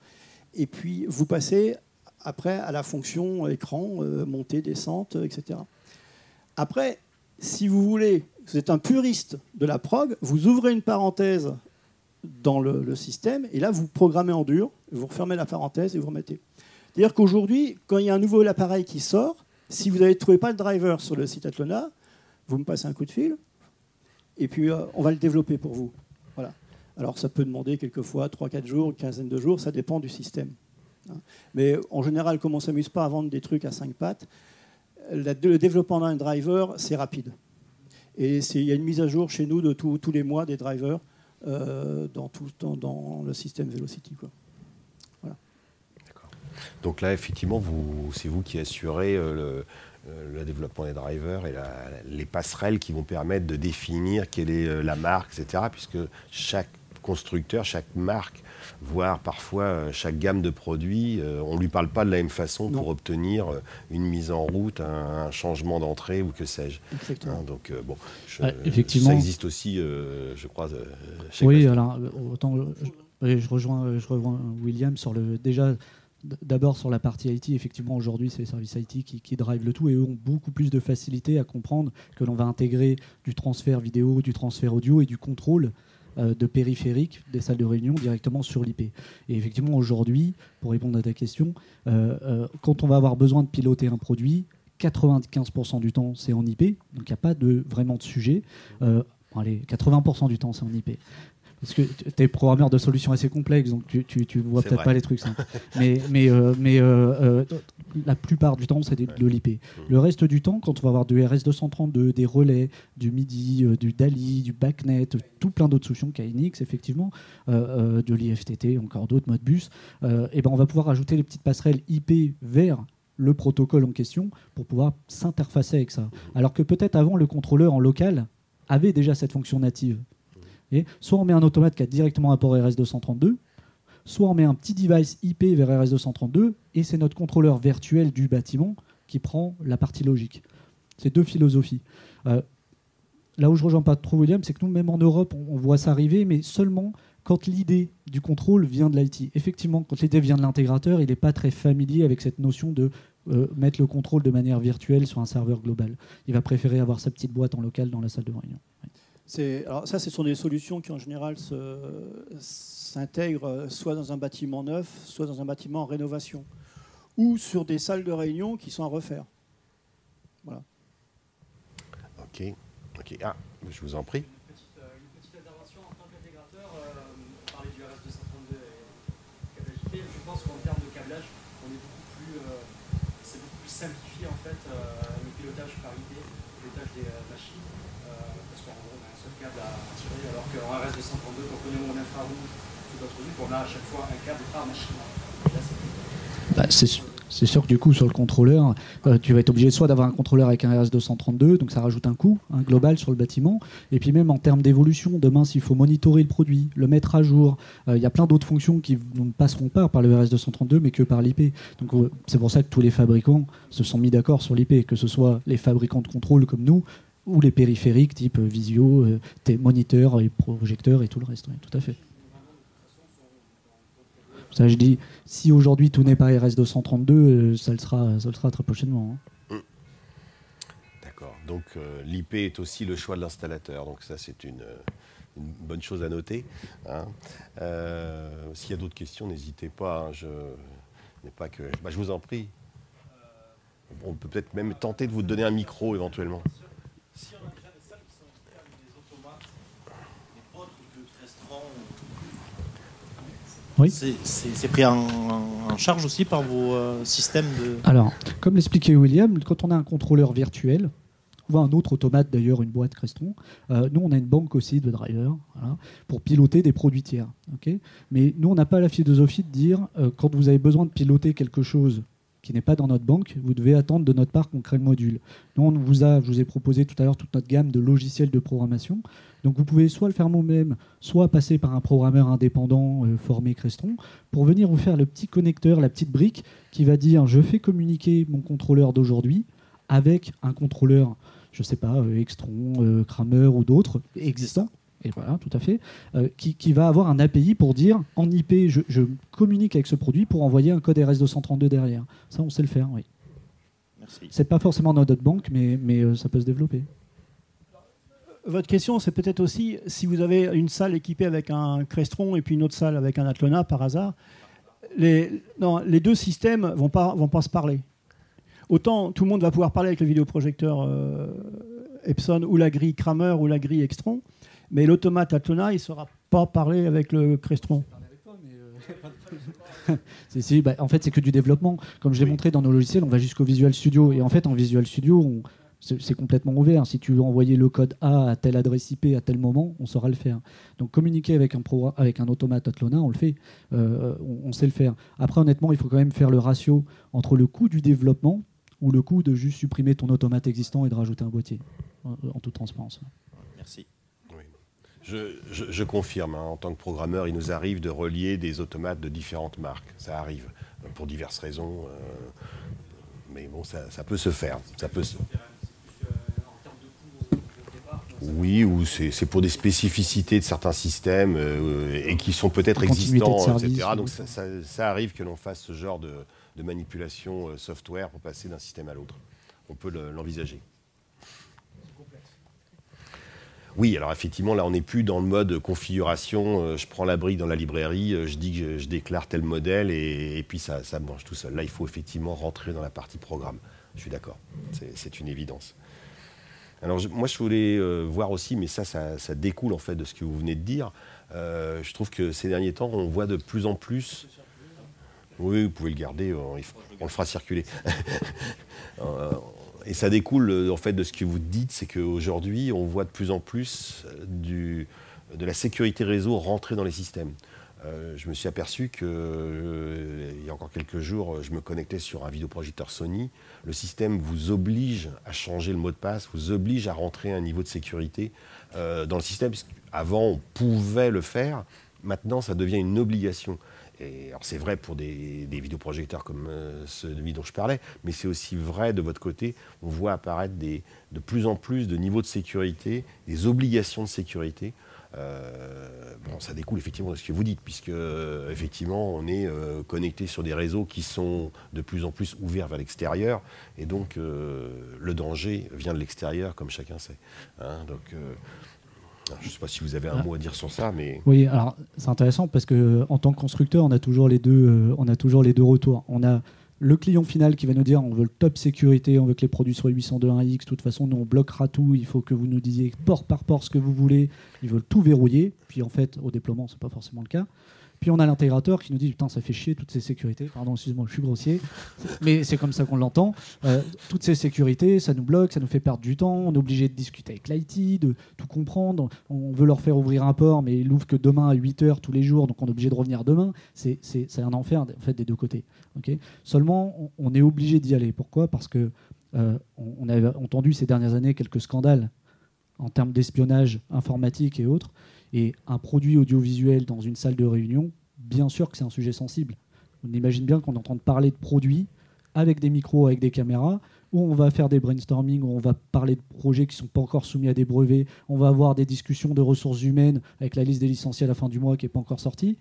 et puis vous passez après à la fonction écran, euh, montée, descente, etc. Après, si vous voulez, vous êtes un puriste de la prog, vous ouvrez une parenthèse dans le, système, et là vous programmez en dur, vous refermez la parenthèse et vous remettez. C'est-à-dire qu'aujourd'hui, quand il y a un nouveau appareil qui sort, si vous ne trouvez pas le driver sur le site Atlona, vous me passez un coup de fil, et puis euh, on va le développer pour vous. Alors ça peut demander quelquefois 3-4 jours, une quinzaine de jours, ça dépend du système. Mais en général, comme on ne s'amuse pas à vendre des trucs à 5 pattes, le développement d'un driver, c'est rapide. Et il y a une mise à jour chez nous de tous les mois des drivers euh, dans, le système Velocity. Quoi. Donc là, effectivement, c'est vous qui assurez euh, le, euh, le développement des drivers et les passerelles qui vont permettre de définir quelle est la marque, etc. Puisque chaque constructeur, chaque marque, voire parfois euh, chaque gamme de produits, euh, on ne lui parle pas de la même façon pour obtenir euh, une mise en route, un, changement d'entrée ou que sais-je. Hein, donc bon, effectivement. ça existe aussi, je crois. oui, alors autant je, rejoins, je rejoins William sur le déjà. D'abord sur la partie IT, effectivement aujourd'hui c'est les services IT qui, qui drive le tout et eux ont beaucoup plus de facilité à comprendre que l'on va intégrer du transfert vidéo, du transfert audio et du contrôle euh, de périphériques des salles de réunion directement sur l'IP. Et effectivement, aujourd'hui, pour répondre à ta question, euh, euh, quand on va avoir besoin de piloter un produit, 95% du temps, c'est en IP, donc il n'y a pas de, vraiment de sujet. allez, 80% du temps, c'est en IP. Parce que tu es programmeur de solutions assez complexes, donc tu, tu, vois peut-être pas les trucs simples. mais mais, euh, mais euh, la plupart du temps, c'est de, l'IP. Mmh. Le reste du temps, quand on va avoir du RS232, des relais, du MIDI, du DALI, du BACnet, tout plein d'autres solutions, KNX, effectivement, de l'IFTT, encore d'autres, Modbus, et ben on va pouvoir ajouter les petites passerelles IP vers le protocole en question pour pouvoir s'interfacer avec ça. Alors que peut-être avant, le contrôleur en local avait déjà cette fonction native. Et soit on met un automate qui a directement un port RS232, soit on met un petit device IP vers RS232, et c'est notre contrôleur virtuel du bâtiment qui prend la partie logique. C'est deux philosophies. Euh, là où je rejoins pas trop William, c'est que nous, même en Europe, on, voit ça arriver, mais seulement quand l'idée du contrôle vient de l'IT. Effectivement, quand l'idée vient de l'intégrateur, il n'est pas très familier avec cette notion de euh, mettre le contrôle de manière virtuelle sur un serveur global. Il va préférer avoir sa petite boîte en local dans la salle de réunion. Alors ça, ce sont des solutions qui en général s'intègrent soit dans un bâtiment neuf, soit dans un bâtiment en rénovation, ou sur des salles de réunion qui sont à refaire. Voilà. Ok. ok. Ah, je vous en prie. simplifier en fait euh, le pilotage par idée, le pilotage des euh, machines, euh, parce qu'en gros on a un seul câble à tirer, alors qu'en RS 232, quand on est en infrarouge a à chaque fois un par. Bah, c'est sûr que du coup, sur le contrôleur, euh, tu vas être obligé soit d'avoir un contrôleur avec un RS232, donc ça rajoute un coût un global sur le bâtiment. Et puis même en termes d'évolution, demain, s'il faut monitorer le produit, le mettre à jour, euh, il y a plein d'autres fonctions qui ne passeront pas par le RS232, mais que par l'IP. Donc euh, c'est pour ça que tous les fabricants se sont mis d'accord sur l'IP, que ce soit les fabricants de contrôle comme nous, ou les périphériques type visio, moniteurs et projecteurs et tout le reste. tout à fait. Ça, je dis, si aujourd'hui tout n'est pas RS232, euh, ça le sera, très prochainement. Hein. Mmh. D'accord. Donc euh, l'IP est aussi le choix de l'installateur. Donc ça, c'est une, bonne chose à noter. Hein. Euh, s'il y a d'autres questions, n'hésitez pas. Hein. je n'ai pas que. Bah, je vous en prie. On peut peut-être même tenter de vous donner un micro éventuellement. Oui. C'est pris en, charge aussi par vos euh, systèmes de. Alors, comme l'expliquait William, quand on a un contrôleur virtuel, ou un autre automate d'ailleurs, une boîte Crestron, euh, nous on a une banque aussi de drivers pour piloter des produits tiers. Mais nous on n'a pas la philosophie de dire euh, quand vous avez besoin de piloter quelque chose qui n'est pas dans notre banque, vous devez attendre de notre part qu'on crée le module. Nous, on vous a, je vous ai proposé tout à l'heure toute notre gamme de logiciels de programmation. Donc vous pouvez soit le faire vous-même, soit passer par un programmeur indépendant euh, formé Crestron pour venir vous faire le petit connecteur, la petite brique qui va dire je fais communiquer mon contrôleur d'aujourd'hui avec un contrôleur, je sais pas, euh, Extron, euh, Kramer ou d'autres existants. Et voilà, tout à fait, qui, va avoir un API pour dire en IP, je, communique avec ce produit pour envoyer un code RS232 derrière. Ça, on sait le faire, oui. Merci. C'est pas forcément notre banque, mais, mais ça peut se développer votre question, c'est peut-être aussi si vous avez une salle équipée avec un Crestron et puis une autre salle avec un Atlona par hasard, les, non, les deux systèmes ne vont pas, vont pas se parler. Autant tout le monde va pouvoir parler avec le vidéoprojecteur euh, Epson ou la grille Kramer ou la grille Extron, mais l'automate Atlona, il ne saura pas parler avec le Crestron. Bah, en fait, c'est que du développement. Comme je l'ai montré dans nos logiciels, on va jusqu'au Visual Studio. Et en fait, en Visual Studio, on, c'est complètement ouvert. Si tu veux envoyer le code A à telle adresse IP à tel moment, on saura le faire. Donc communiquer avec un, avec un automate Atlona, on le fait. Euh, on, sait le faire. Après, honnêtement, il faut quand même faire le ratio entre le coût du développement ou le coût de juste supprimer ton automate existant et de rajouter un boîtier, en, toute transparence. Merci. Je, confirme, hein. en tant que programmeur, il nous arrive de relier des automates de différentes marques. Ça arrive, pour diverses raisons. Euh, mais bon, ça, ça, peut se faire. Ça peut se... Oui, ou c'est pour des spécificités de certains systèmes euh, et qui sont peut-être existants, etc. Donc ça, arrive que l'on fasse ce genre de, manipulation euh, software pour passer d'un système à l'autre. On peut l'envisager. Oui, alors effectivement, là, on n'est plus dans le mode configuration. Euh, je prends la brique dans la librairie, je dis que je, déclare tel modèle et, puis ça, ça mange tout seul. Là, il faut effectivement rentrer dans la partie programme. Je suis d'accord. C'est une évidence. Alors moi je voulais voir aussi, mais ça, ça, découle en fait de ce que vous venez de dire. je trouve que ces derniers temps, on voit de plus en plus. Oui, vous pouvez le garder, on le fera circuler. et ça découle euh, en fait de ce que vous dites, c'est qu'aujourd'hui, on voit de plus en plus euh, de la sécurité réseau rentrer dans les systèmes. Euh, je me suis aperçu que, il y a encore quelques jours, je me connectais sur un vidéoprojecteur Sony. Le système vous oblige à changer le mot de passe, vous oblige à rentrer un niveau de sécurité dans le système. Avant, on pouvait le faire. Maintenant, ça devient une obligation c'est vrai pour des, vidéoprojecteurs comme euh, celui dont je parlais, mais c'est aussi vrai de votre côté. On voit apparaître de plus en plus de niveaux de sécurité, des obligations de sécurité. Euh, bon, ça découle effectivement de ce que vous dites, puisque euh, effectivement on est connecté sur des réseaux qui sont de plus en plus ouverts vers l'extérieur, et donc le danger vient de l'extérieur, comme chacun sait. Hein. donc je ne sais pas si vous avez un ah. mot à dire sur ça, mais oui. Alors c'est intéressant parce que en tant que constructeur, on a toujours les deux, euh, on a toujours les deux retours. On a le client final qui va nous dire on veut le top sécurité, on veut que les produits soient 802.1x, de toute façon nous on bloquera tout, il faut que vous nous disiez port par port ce que vous voulez, ils veulent tout verrouiller, puis en fait au déploiement c'est pas forcément le cas. Puis on a l'intégrateur qui nous dit putain ça fait chier toutes ces sécurités. Pardon, excuse-moi, je suis grossier, mais c'est comme ça qu'on l'entend. Euh, toutes ces sécurités, ça nous bloque, ça nous fait perdre du temps. On est obligé de discuter avec l'IT, de tout comprendre. On veut leur faire ouvrir un port, mais ils l'ouvrent que demain à 8 heures tous les jours, donc on est obligé de revenir demain. C'est un enfer en fait des deux côtés. Seulement, on, est obligé d'y aller. Pourquoi? Parce que euh, a entendu ces dernières années quelques scandales en termes d'espionnage informatique et autres. Et un produit audiovisuel dans une salle de réunion, bien sûr que c'est un sujet sensible. On imagine bien qu'on est en train de parler de produits avec des micros, avec des caméras, où on va faire des brainstorming, où on va parler de projets qui ne sont pas encore soumis à des brevets, on va avoir des discussions de ressources humaines avec la liste des licenciés à la fin du mois qui n'est pas encore sortie.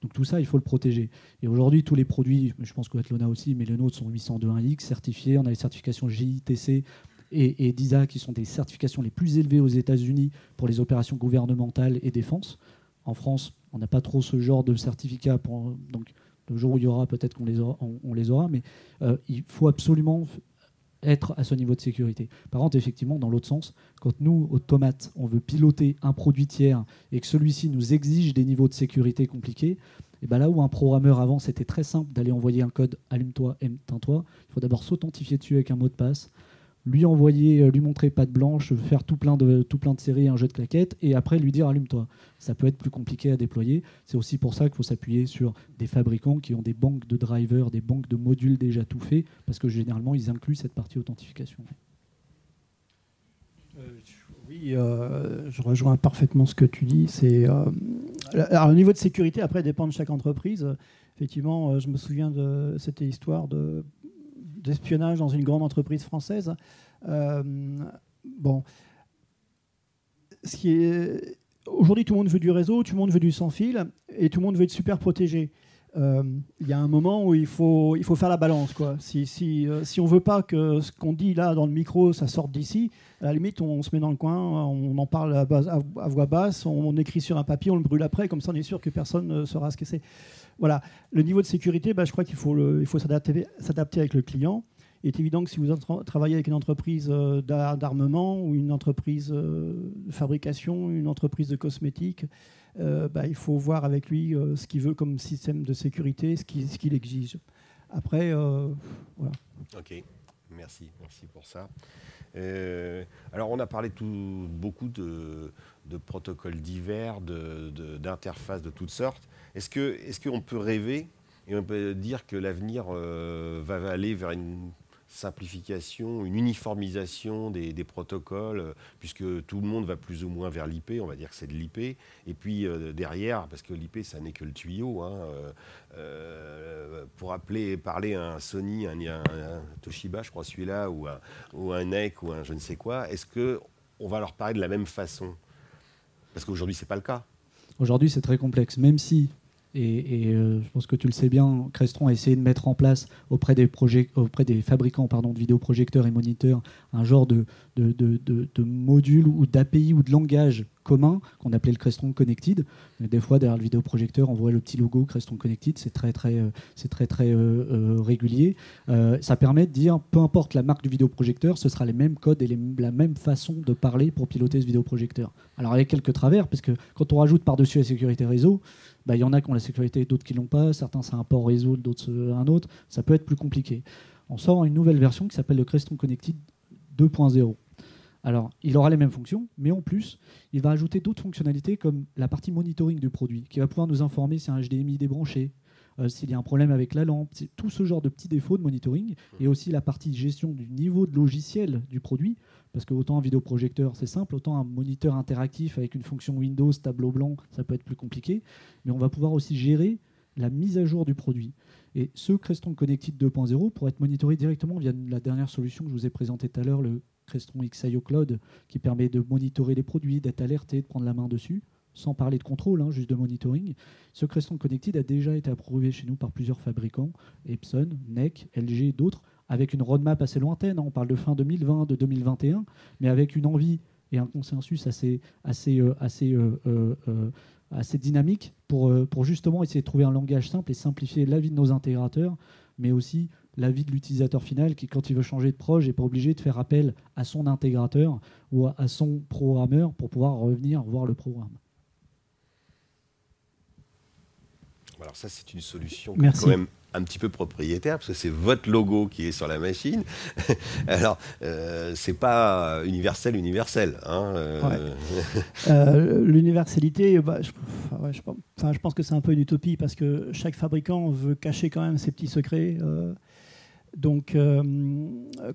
Donc tout ça, il faut le protéger. Et aujourd'hui, tous les produits, je pense que Atlona aussi, mais les nôtres sont 802.1x certifiés. On a les certifications GITC et, DISA, qui sont des certifications les plus élevées aux États-Unis pour les opérations gouvernementales et défense. En France, on n'a pas trop ce genre de certificat. donc, le jour où il y aura, peut-être qu'on les aura, mais euh, il faut absolument être à ce niveau de sécurité. Par contre, effectivement, dans l'autre sens, quand nous, Automate, on veut piloter un produit tiers et que celui-ci nous exige des niveaux de sécurité compliqués, et ben là où un programmeur avant, c'était très simple d'aller envoyer un code allume-toi, éteins-toi, il faut d'abord s'authentifier dessus avec un mot de passe, lui envoyer, euh, lui montrer patte blanche, faire tout plein de tout plein de séries, un jeu de claquettes, et après lui dire allume-toi. Ça peut être plus compliqué à déployer. C'est aussi pour ça qu'il faut s'appuyer sur des fabricants qui ont des banques de drivers, des banques de modules déjà tout faits, parce que généralement ils incluent cette partie authentification. Euh, oui, euh, je rejoins parfaitement ce que tu dis. C'est le niveau de sécurité après dépend de chaque entreprise. Effectivement, je me souviens de cette histoire de d'espionnage dans une grande entreprise française. Euh, bon, ce qui est aujourd'hui, tout le monde veut du réseau, tout le monde veut du sans fil, et tout le monde veut être super protégé. Euh, il y a un moment où il faut, il faut faire la balance. Quoi. Si, si, euh, si on veut pas que ce qu'on dit là dans le micro, ça sorte d'ici, à la limite, on, se met dans le coin, on en parle à, à, voix basse, on, écrit sur un papier, on le brûle après, comme ça on est sûr que personne ne saura ce que c'est. Voilà. Le niveau de sécurité, bah, je crois qu'il faut, il faut s'adapter avec le client. Il est évident que si vous travaillez avec une entreprise euh, d'armement ou une entreprise euh, de fabrication, une entreprise de cosmétiques, euh, bah, il faut voir avec lui ce qu'il veut comme système de sécurité, ce qu'il exige. Après, voilà. Ok, merci, merci pour ça. alors, on a parlé tout, beaucoup de, protocoles divers, d'interfaces de, de, toutes sortes. Est-ce qu'on peut rêver et on peut dire que l'avenir va aller vers une simplification, une uniformisation des, protocoles, puisque tout le monde va plus ou moins vers l'IP, on va dire que c'est de l'IP. Et puis euh, derrière, parce que l'IP, ça n'est que le tuyau, hein, euh, euh, pour appeler, parler à un Sony, un, Toshiba, je crois celui-là, ou un, ou un NEC, ou un je ne sais quoi, est-ce qu'on va leur parler de la même façon? Parce qu'aujourd'hui, ce n'est pas le cas. Aujourd'hui, c'est très complexe, même si et, euh, je pense que tu le sais bien, Crestron a essayé de mettre en place auprès des, auprès des fabricants de vidéoprojecteurs et moniteurs un genre de module ou d'API ou de langage commun qu'on appelait le Crestron Connected. Des fois, derrière le vidéoprojecteur, on voit le petit logo Crestron Connected. C'est très, très, euh, très, très régulier. ça permet de dire, peu importe la marque du vidéoprojecteur, ce sera les mêmes codes et la même façon de parler pour piloter ce vidéoprojecteur. Alors, il y a quelques travers, parce que quand on rajoute par-dessus la sécurité réseau, bah, il y en a qui ont la sécurité, d'autres qui l'ont pas. Certains, c'est un port réseau, d'autres, un autre. Ça peut être plus compliqué. On sort une nouvelle version qui s'appelle le Crestron Connected 2.0. Alors, il aura les mêmes fonctions, mais en plus, il va ajouter d'autres fonctionnalités comme la partie monitoring du produit, qui va pouvoir nous informer si un HDMI débranché, euh, s'il y a un problème avec la lampe, tout ce genre de petits défauts de monitoring, et aussi la partie gestion du niveau de logiciel du produit, parce que autant un vidéoprojecteur c'est simple, autant un moniteur interactif avec une fonction Windows, tableau blanc, ça peut être plus compliqué, mais on va pouvoir aussi gérer la mise à jour du produit. Et ce Creston Connected 2.0 pourrait être monitoré directement via la dernière solution que je vous ai présentée tout à l'heure, le Crestron XIO Cloud, qui permet de monitorer les produits, d'être alerté, de prendre la main dessus, sans parler de contrôle, hein, juste de monitoring. Ce Crestron Connected a déjà été approuvé chez nous par plusieurs fabricants, Epson, NEC, LG et d'autres, avec une roadmap assez lointaine. Hein. On parle de fin 2020, de 2021, mais avec une envie et un consensus assez, assez, euh, assez, euh, euh, assez dynamique pour, pour justement essayer de trouver un langage simple et simplifier la vie de nos intégrateurs, mais aussi la vie de l'utilisateur final qui, quand il veut changer de projet, n'est pas obligé de faire appel à son intégrateur ou à son programmeur pour pouvoir revenir voir le programme. Alors ça, c'est une solution quand même un petit peu propriétaire, parce que c'est votre logo qui est sur la machine. Alors, euh, c'est pas universel, universel. Hein, euh. Euh, L'universalité, bah, je, je, pense que c'est un peu une utopie, parce que chaque fabricant veut cacher quand même ses petits secrets. donc,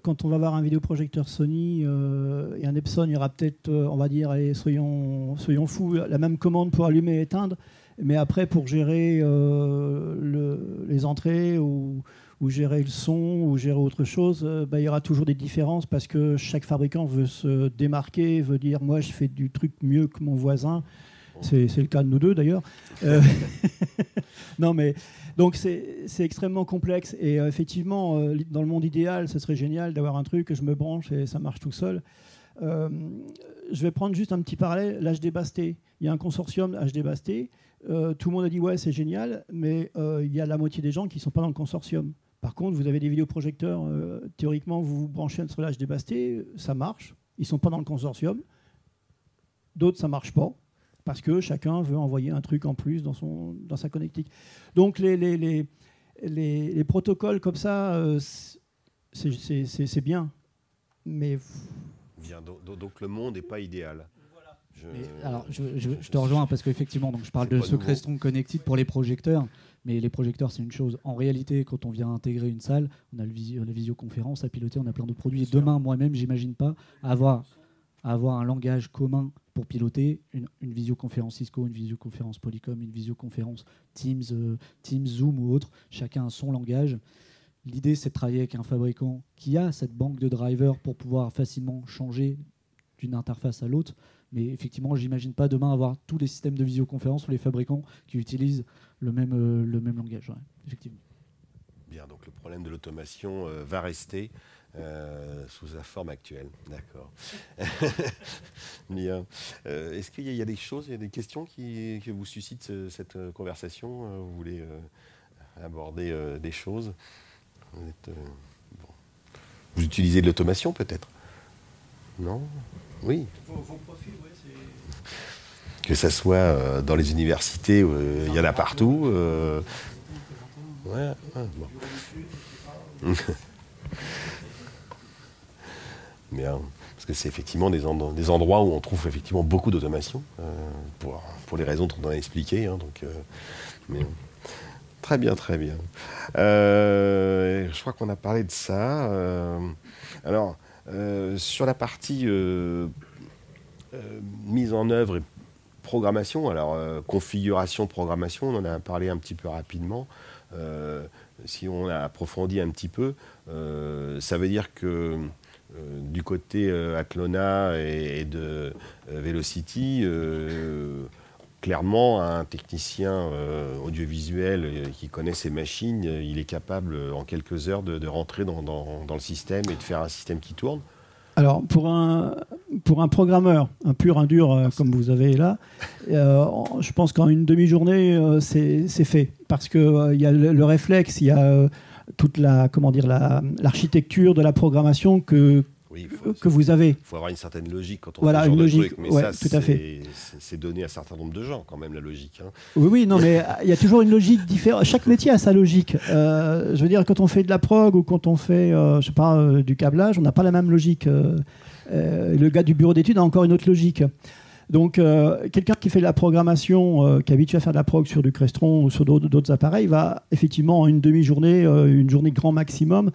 quand on va voir un vidéoprojecteur Sony et un Epson, il y aura peut-être, on va dire, soyons, soyons fous, la même commande pour allumer et éteindre. Mais après, pour gérer euh, les entrées ou, gérer le son ou gérer autre chose, euh, bah, il y aura toujours des différences parce que chaque fabricant veut se démarquer, veut dire moi je fais du truc mieux que mon voisin. C'est le cas de nous deux d'ailleurs. Euh, non mais donc c'est extrêmement complexe et effectivement dans le monde idéal, ce serait génial d'avoir un truc que je me branche et ça marche tout seul. je vais prendre juste un petit parallèle, l'HD Basté. Il y a un consortium HD Basté euh, tout le monde a dit ouais c'est génial, mais euh, il y a la moitié des gens qui ne sont pas dans le consortium. Par contre, vous avez des vidéoprojecteurs, euh, théoriquement, vous vous branchez sur l'âge débasté, ça marche, ils ne sont pas dans le consortium. D'autres, ça ne marche pas, parce que chacun veut envoyer un truc en plus dans, son, dans sa connectique. Donc les, protocoles comme ça, c'est bien, mais... Bien, donc le monde n'est pas idéal. Je... alors, je, te rejoins parce qu'effectivement, donc je parle de ce Crestron Connected pour les projecteurs, mais les projecteurs, c'est une chose. En réalité, quand on vient intégrer une salle, on a le la visioconférence à piloter, on a plein d'autres produits. Et demain, moi-même, j'imagine pas avoir, avoir un langage commun pour piloter une, visioconférence Cisco, une visioconférence Polycom, une visioconférence Teams, euh, Teams, Zoom ou autre. Chacun a son langage. L'idée, c'est de travailler avec un fabricant qui a cette banque de drivers pour pouvoir facilement changer d'une interface à l'autre. Mais effectivement, j'imagine pas demain avoir tous les systèmes de visioconférence ou les fabricants qui utilisent le même, euh, le même langage. effectivement. Bien, donc le problème de l'automation euh, va rester euh, sous sa forme actuelle. D'accord. Bien. Est-ce qu'il y, a des choses, il y a des questions qui, vous suscitent cette conversation Vous voulez aborder des choses? Vous utilisez de l'automation peut-être? Non Oui. que ça soit euh, dans les universités, euh, il y en a partout. Euh, ouais, Bien, parce que c'est effectivement des, des, endroits où on trouve effectivement beaucoup d'automation, pour, pour, les raisons dont on a expliqué. Hein, donc, mais, très bien, très bien. je crois qu'on a parlé de ça. alors, sur la partie euh, mise en œuvre et programmation. Alors, euh, configuration, programmation, on en a parlé un petit peu rapidement. Euh, si on a approfondi un petit peu, ça veut dire que du côté Athlona et, de Velocity, clairement, un technicien audiovisuel qui connaît ses machines, il est capable en quelques heures de, rentrer dans, le système et de faire un système qui tourne Alors, pour un, programmeur, un pur, un dur, euh, comme vous avez là, euh, je pense qu'en une demi-journée, euh, c'est fait. Parce qu'il il y a le, le réflexe, il y a euh, toute la, comment dire, la- l'architecture de la programmation que, Oui, faut, que vous avez. il faut avoir une certaine logique quand on Voilà, fait ce genre une de logique, truc. Mais ouais, ça, tout à fait. c'est- donné à un certain nombre de gens, quand même, la logique. hein. Oui, oui, non, mais il y a toujours une logique différente. Chaque métier a sa logique. Euh, je veux dire, quand on fait de la prog ou quand on fait, euh, je sais pas, euh, du câblage, on n'a pas la même logique. Euh, euh, le gars du bureau d'études a encore une autre logique. Donc, euh, quelqu'un qui fait de la programmation, euh, qui est habitué à faire de la prog sur du Crestron ou sur d'autres appareils, va effectivement en une demi-journée, euh, une journée grand maximum,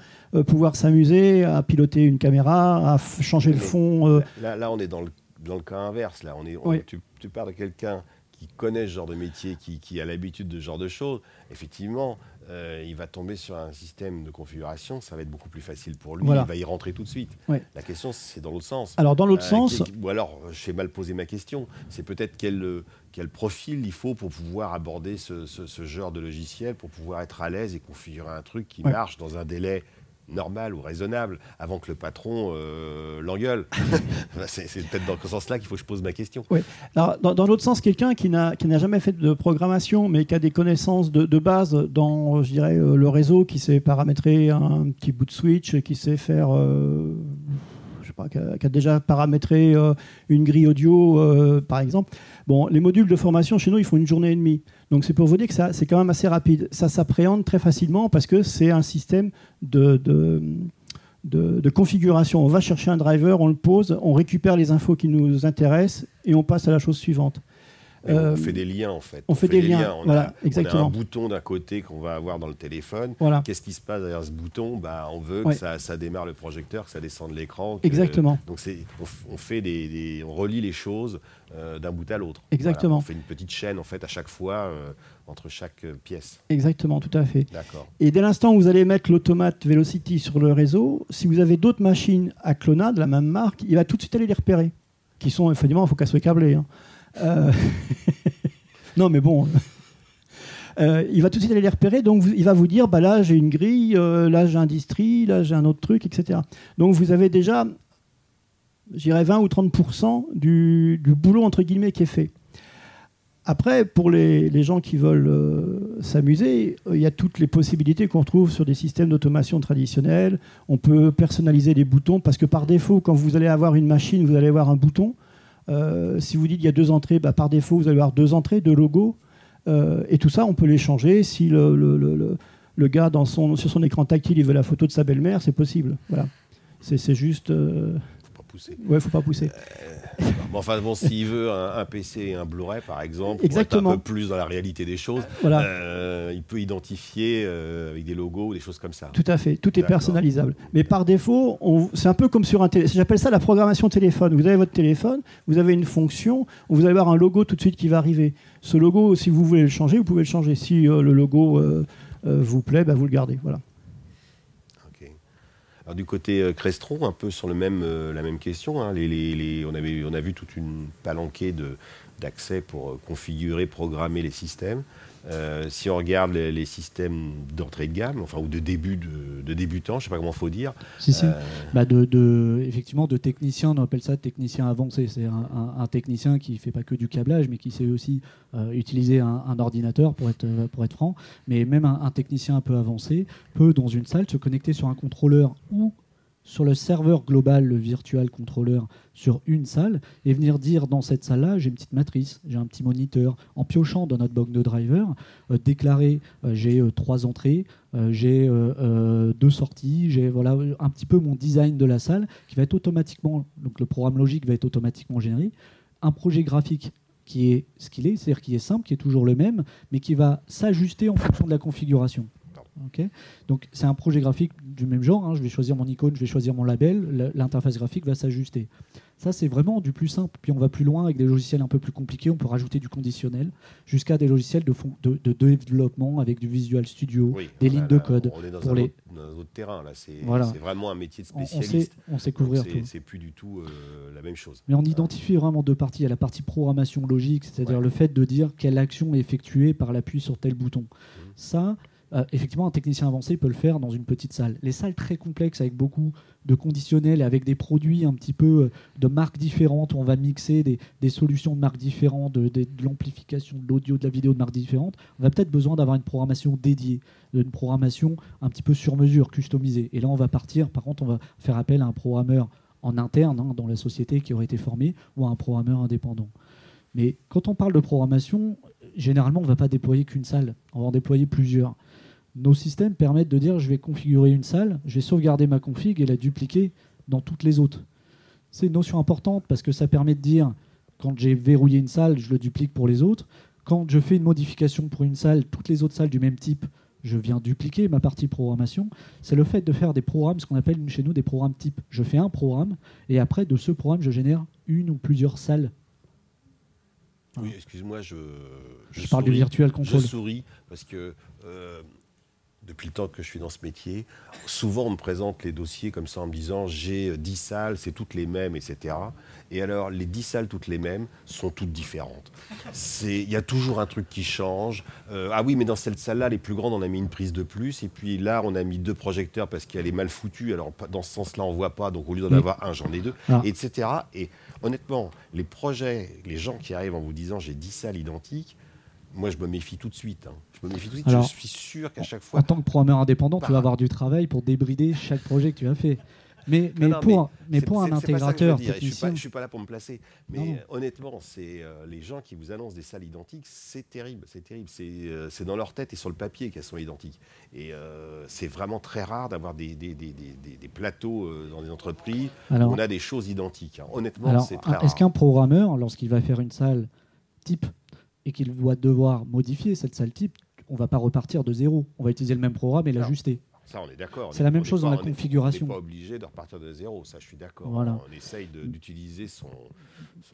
pouvoir s'amuser à piloter une caméra, à changer le fond. Là, là, on est dans le, dans le cas inverse. Là, on est, on- Oui. tu, tu parles de quelqu'un qui connaît ce genre de métier, qui, qui a l'habitude de ce genre de choses. Effectivement, euh, il va tomber sur un système de configuration, ça va être beaucoup plus facile pour lui. Voilà. Il va y rentrer tout de suite. Ouais. La question, c'est dans l'autre sens. Alors, dans l'autre Euh, sens, ou alors, j'ai mal posé ma question. C'est peut-être quel, euh, quel profil il faut pour pouvoir aborder ce, ce- ce genre de logiciel, pour pouvoir être à l'aise et configurer un truc qui Ouais. marche dans un délai normal ou raisonnable avant que le patron euh, l'engueule. C'est peut-être dans ce sens-là qu'il faut que je pose ma question. Alors, dans, dans l'autre sens, quelqu'un qui n'a qui n'a jamais fait de programmation, mais qui a des connaissances de, de base dans, je dirais, euh, le réseau, qui sait paramétrer un petit bout de switch, qui sait faire, euh, qui a, déjà paramétré euh, une grille audio, euh, par exemple. Les modules de formation chez nous, ils font une journée et demie. Donc, c'est pour vous dire que c'est quand même assez rapide. Ça s'appréhende très facilement parce que c'est un système de configuration. On va chercher un driver, on le pose, on récupère les infos qui nous intéressent et on passe à la chose suivante. Euh, on fait des liens en fait. on fait des liens, On, voilà, a, on a exactement. un bouton d'un côté qu'on va avoir dans le téléphone. Voilà, Qu'est-ce qui se passe derrière ce bouton? Bah, On veut Ouais. que ça, ça démarre le projecteur, que ça descende l'écran. exactement. Donc on, on fait des, des- on relie les choses euh, d'un bout à l'autre. Exactement. Voilà, on fait une petite chaîne en fait à chaque fois euh, entre chaque pièce. Exactement, tout à fait. D'accord. Et dès l'instant où vous allez mettre l'automate Velocity sur le réseau, si vous avez d'autres machines à Clona de la même marque, il va tout de suite aller les repérer. Qui sont, effectivement, il faut qu'elles soient câblées. hein. Euh, non, mais bon. Euh, il va tout de suite aller les repérer, donc il va vous dire bah là j'ai une grille, euh, là j'ai un distri, là j'ai un autre truc, etc. Donc vous avez déjà, je dirais 20 ou 30% du, boulot entre guillemets qui est fait. Après, pour les, gens qui veulent s'amuser, il y a toutes les possibilités qu'on trouve sur des systèmes d'automation traditionnels. On peut personnaliser les boutons parce que par défaut, quand vous allez avoir une machine, vous allez avoir un bouton. Euh, si vous dites il y a deux entrées, bah, par défaut, vous allez avoir deux entrées, deux logos. Euh, et tout ça, on peut les changer. Si le, gars, sur son écran tactile, il veut la photo de sa belle-mère, c'est possible. Voilà. C'est c'est juste. Euh, pousser. Ouais, faut pas pousser. Bon, enfin bon, s'il veut un, un PC et un Blu-ray par exemple, Exactement. pour être un peu plus dans la réalité des choses, Voilà. euh, il peut identifier euh, avec des logos ou des choses comme ça. Tout à fait, tout est personnalisable. Mais par défaut, c'est un peu comme sur un téléphone. J'appelle ça la programmation téléphone. Vous avez votre téléphone, vous avez une fonction, vous allez avoir un logo tout de suite qui va arriver. Ce logo, si vous voulez le changer, vous pouvez le changer. Si euh, le logo euh, euh, vous plaît, bah, vous le gardez. Voilà. Du côté euh, Crestron, un peu sur euh, la même question, hein, on, a vu toute une palanquée d'accès pour euh, configurer, programmer les systèmes. Euh, si on regarde les, les systèmes d'entrée de gamme, enfin ou de début de, de débutants, je sais pas comment faut dire. Si, si. euh, Bah de, de- effectivement, de technicien, on appelle ça technicien avancé. C'est un, un- un technicien qui fait pas que du câblage, mais qui sait aussi euh, utiliser un, un ordinateur, pour être, pour être franc. Mais même un technicien un peu avancé peut, dans une salle, se connecter sur un contrôleur ou sur le serveur global, le virtual controller, sur une salle, et venir dire dans cette salle-là, j'ai une petite matrice, j'ai un petit moniteur, en piochant dans notre box de driver, euh, déclarer euh, j'ai euh, trois entrées, j'ai deux sorties, j'ai voilà un petit peu mon design de la salle qui va être automatiquement, donc le programme logique va être automatiquement généré, un projet graphique qui est ce qu'il est, c'est-à-dire qui est simple, qui est toujours le même, mais qui va s'ajuster en fonction de la configuration. Donc c'est un projet graphique du même genre, hein, je vais choisir mon icône, je vais choisir mon label, l'interface graphique va s'ajuster. Ça c'est vraiment du plus simple, puis on va plus loin avec des logiciels un peu plus compliqués, on peut rajouter du conditionnel, jusqu'à des logiciels de, fon- de, de développement avec du Visual Studio, oui, des lignes de code On est dans, pour un, les- autre, dans un autre terrain là. C'est Voilà. vraiment un métier de on, on sait, spécialiste. on sait couvrir tout. C'est plus du tout euh, la même chose. Mais on identifie vraiment deux parties. Il y a la partie programmation logique, c'est-à-dire Ouais. le fait de dire quelle action est effectuée par l'appui sur tel bouton. Mmh. Ça, euh, effectivement, un technicien avancé peut le faire dans une petite salle. Les salles très complexes avec beaucoup de conditionnels, avec des produits un petit peu euh, de marques différentes, où on va mixer des, solutions de marques différentes, de, l'amplification de l'audio, de la vidéo de marques différentes, on va peut-être besoin d'avoir une programmation dédiée, une programmation un petit peu sur mesure, customisée. Et là, on va partir, par contre, on va faire appel à un programmeur en interne hein, dans la société qui aurait été formé ou à un programmeur indépendant. Mais quand on parle de programmation, généralement, on ne va pas déployer qu'une salle, on va en déployer plusieurs nos systèmes permettent de dire je vais configurer une salle, je vais sauvegarder ma config et la dupliquer dans toutes les autres. C'est une notion importante parce que ça permet de dire quand j'ai verrouillé une salle, je le duplique pour les autres. Quand je fais une modification pour une salle, toutes les autres salles du même type, je viens dupliquer ma partie programmation. C'est le fait de faire des programmes, ce qu'on appelle chez nous des programmes type. Je fais un programme et après de ce programme, je génère une ou plusieurs salles. Oui, excuse-moi, je, je, parle du virtual control. Je souris parce que euh, depuis le temps que je suis dans ce métier, souvent on me présente les dossiers comme ça en me disant j'ai 10 salles, c'est toutes les mêmes, etc. Et alors les 10 salles toutes les mêmes sont toutes différentes. Il y a toujours un truc qui change. Euh, ah oui, mais dans cette salle-là, les plus grandes, on a mis une prise de plus. Et puis là, on a mis deux projecteurs parce qu'elle est mal foutue. Alors dans ce sens-là, on voit pas. Donc au lieu d'en avoir un, j'en ai deux, ah. etc. Et honnêtement, les projets, les gens qui arrivent en vous disant j'ai 10 salles identiques, moi, je me méfie tout de suite. Hein. Je me méfie tout de suite. je suis sûr qu'à chaque fois. En tant que programmeur indépendant, tu vas avoir du travail pour débrider chaque projet que tu as fait. Mais, mais, pour, mais, pour un intégrateur. Je ne suis, pas là pour me placer. Mais honnêtement, c'est euh, les gens qui vous annoncent des salles identiques, c'est terrible. C'est terrible. Euh, c'est dans leur tête et sur le papier qu'elles sont identiques. Et euh, c'est vraiment très rare d'avoir des, des, des, des, plateaux dans des entreprises où on a des choses identiques. Hein. Honnêtement, c'est très rare. Est-ce qu'un programmeur, lorsqu'il va faire une salle type et qu'il va devoir modifier cette salle type, on ne va pas repartir de zéro. On va utiliser le même programme et l'ajuster. Ça, on est d'accord. C'est la même chose dans la configuration. On n'est pas obligé de repartir de zéro, ça je suis d'accord. On essaye d'utiliser son.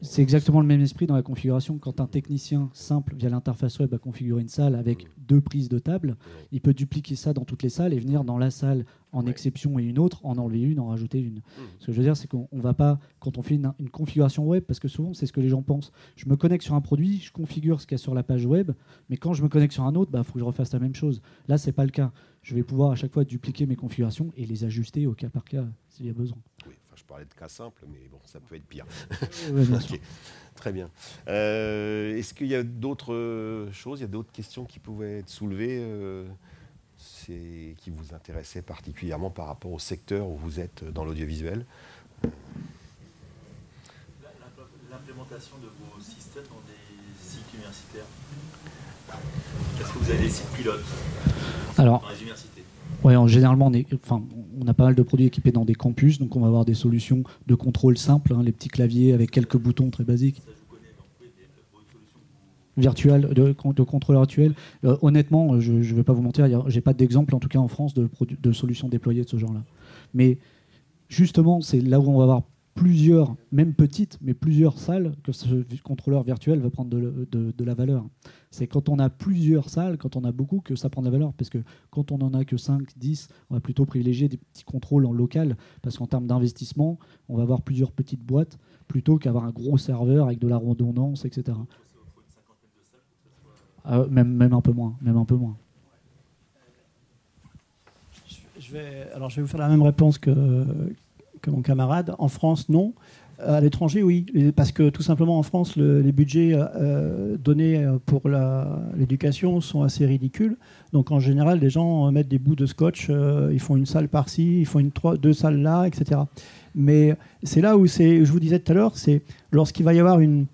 C'est exactement le même esprit dans la configuration. Quand un technicien simple, via l'interface web, a configuré une salle avec deux prises de table, il peut dupliquer ça dans toutes les salles et venir dans la salle en exception et une autre, en enlever une, en rajouter une. Mmh. Ce que je veux dire, c'est qu'on va pas, quand on fait une, configuration web, parce que souvent c'est ce que les gens pensent, je me connecte sur un produit, je configure ce qu'il y a sur la page web, mais quand je me connecte sur un autre, il bah, faut que je refasse la même chose. Là, c'est pas le cas. Je vais pouvoir à chaque fois dupliquer mes configurations et les ajuster au cas par cas s'il y a besoin. Oui, je parlais de cas simples, mais bon, ça peut être pire. Très bien. Euh, est-ce qu'il y a d'autres euh, choses, il y a d'autres questions qui pouvaient être soulevées euh qui vous intéressait particulièrement par rapport au secteur où vous êtes dans l'audiovisuel? L'implémentation de vos systèmes dans des sites universitaires. Est-ce que vous avez des sites pilotes Alors, dans les universités Ouais, en, généralement, on, est, enfin, on a pas mal de produits équipés dans des campus, donc on va avoir des solutions de contrôle simples, hein, les petits claviers avec quelques boutons très basiques virtuel, de, de contrôleur virtuel. Euh, honnêtement, euh, je ne vais pas vous mentir, j'ai pas d'exemple, en tout cas en France, de, de solutions déployées de ce genre-là. Mais justement, c'est là où on va avoir plusieurs, même petites, mais plusieurs salles que ce contrôleur virtuel va prendre de, la valeur. C'est quand on a plusieurs salles, quand on a beaucoup, que ça prend de la valeur. Parce que quand on en a que 5, 10, on va plutôt privilégier des petits contrôles en local. Parce qu'en termes d'investissement, on va avoir plusieurs petites boîtes plutôt qu'avoir un gros serveur avec de la redondance, etc. Ah, même, même un peu moins. Même un peu moins. Alors je vais vous faire la même réponse que, mon camarade. En France, non. À l'étranger, oui, parce que tout simplement en France, les budgets euh, donnés pour l'éducation sont assez ridicules. Donc en général, les gens mettent des bouts de scotch, euh, ils font une salle par-ci, ils font une, trois, deux salles là, etc. Mais c'est là où c'est, je vous disais tout à l'heure, c'est lorsqu'il va y avoir une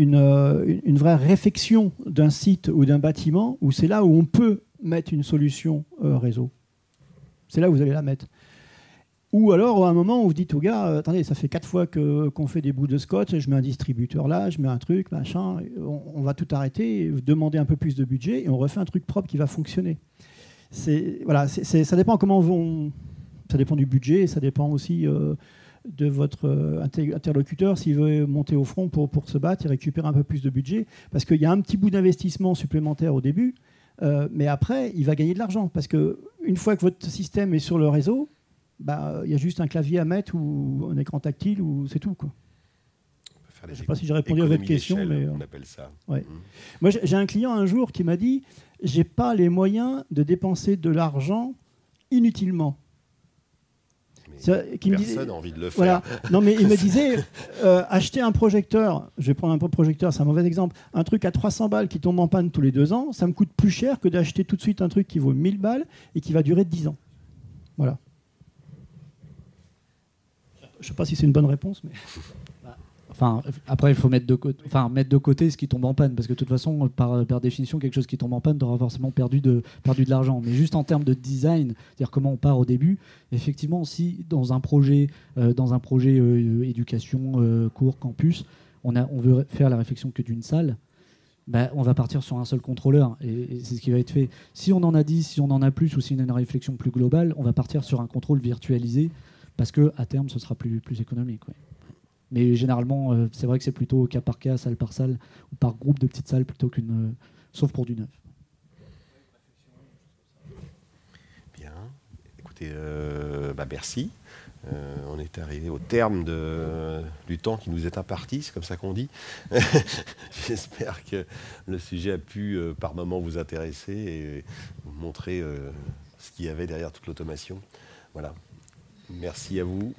euh, une, vraie réflexion d'un site ou d'un bâtiment, où c'est là où on peut mettre une solution euh, réseau. C'est là où vous allez la mettre. Ou alors, à un moment, vous dites au gars, euh, attendez, ça fait quatre fois qu'on fait des bouts de scotch, je mets un distributeur là, je mets un truc, machin, on, va tout arrêter, demander un peu plus de budget, et on refait un truc propre qui va fonctionner. Voilà, ça dépend comment vont... Ça dépend du budget, ça dépend aussi de votre euh, interlocuteur s'il veut monter au front pour, pour se battre et récupérer un peu plus de budget. Parce qu'il y a un petit bout d'investissement supplémentaire au début, euh, mais après, il va gagner de l'argent. Parce qu'une fois que votre système est sur le réseau, bah, il y a juste un clavier à mettre ou un écran tactile ou c'est tout. Quoi. Je ne sais pas si j'ai répondu à votre question, mais on appelle ça. Ouais. Mmh. Moi, j'ai un client un jour qui m'a dit j'ai pas les moyens de dépenser de l'argent inutilement. Mais qui me personne disait- n'a envie de le faire. Voilà. Non, mais il me disait, euh, acheter un projecteur, je vais prendre un projecteur, c'est un mauvais exemple, un truc à 300 balles qui tombe en panne tous les deux ans, ça me coûte plus cher que d'acheter tout de suite un truc qui vaut 1000 balles et qui va durer 10 ans. Voilà. Je sais pas si c'est une bonne réponse, mais Enfin, après, il faut mettre de, côté, ce qui tombe en panne, parce que de toute façon, par, définition, quelque chose qui tombe en panne, tu forcément perdu de, l'argent. Mais juste en termes de design, c'est-à-dire comment on part au début, effectivement, si dans un projet, euh, euh, éducation, euh, cours, campus, on, veut faire la réflexion que d'une salle, bah, on va partir sur un seul contrôleur, et c'est ce qui va être fait. Si on en a 10, si on en a plus, ou si on a une réflexion plus globale, on va partir sur un contrôle virtualisé, parce que à terme, ce sera plus, plus économique. Mais généralement, euh, c'est vrai que c'est plutôt cas par cas, salle par salle, ou par groupe de petites salles plutôt qu'une. euh, sauf pour du neuf. Bien. Écoutez, euh, bah, merci. On est arrivé au terme de- du temps qui nous est imparti, c'est comme ça qu'on dit. J'espère que le sujet a pu par moments vous intéresser et vous montrer ce qu'il y avait derrière toute l'automation. Voilà. Merci à vous.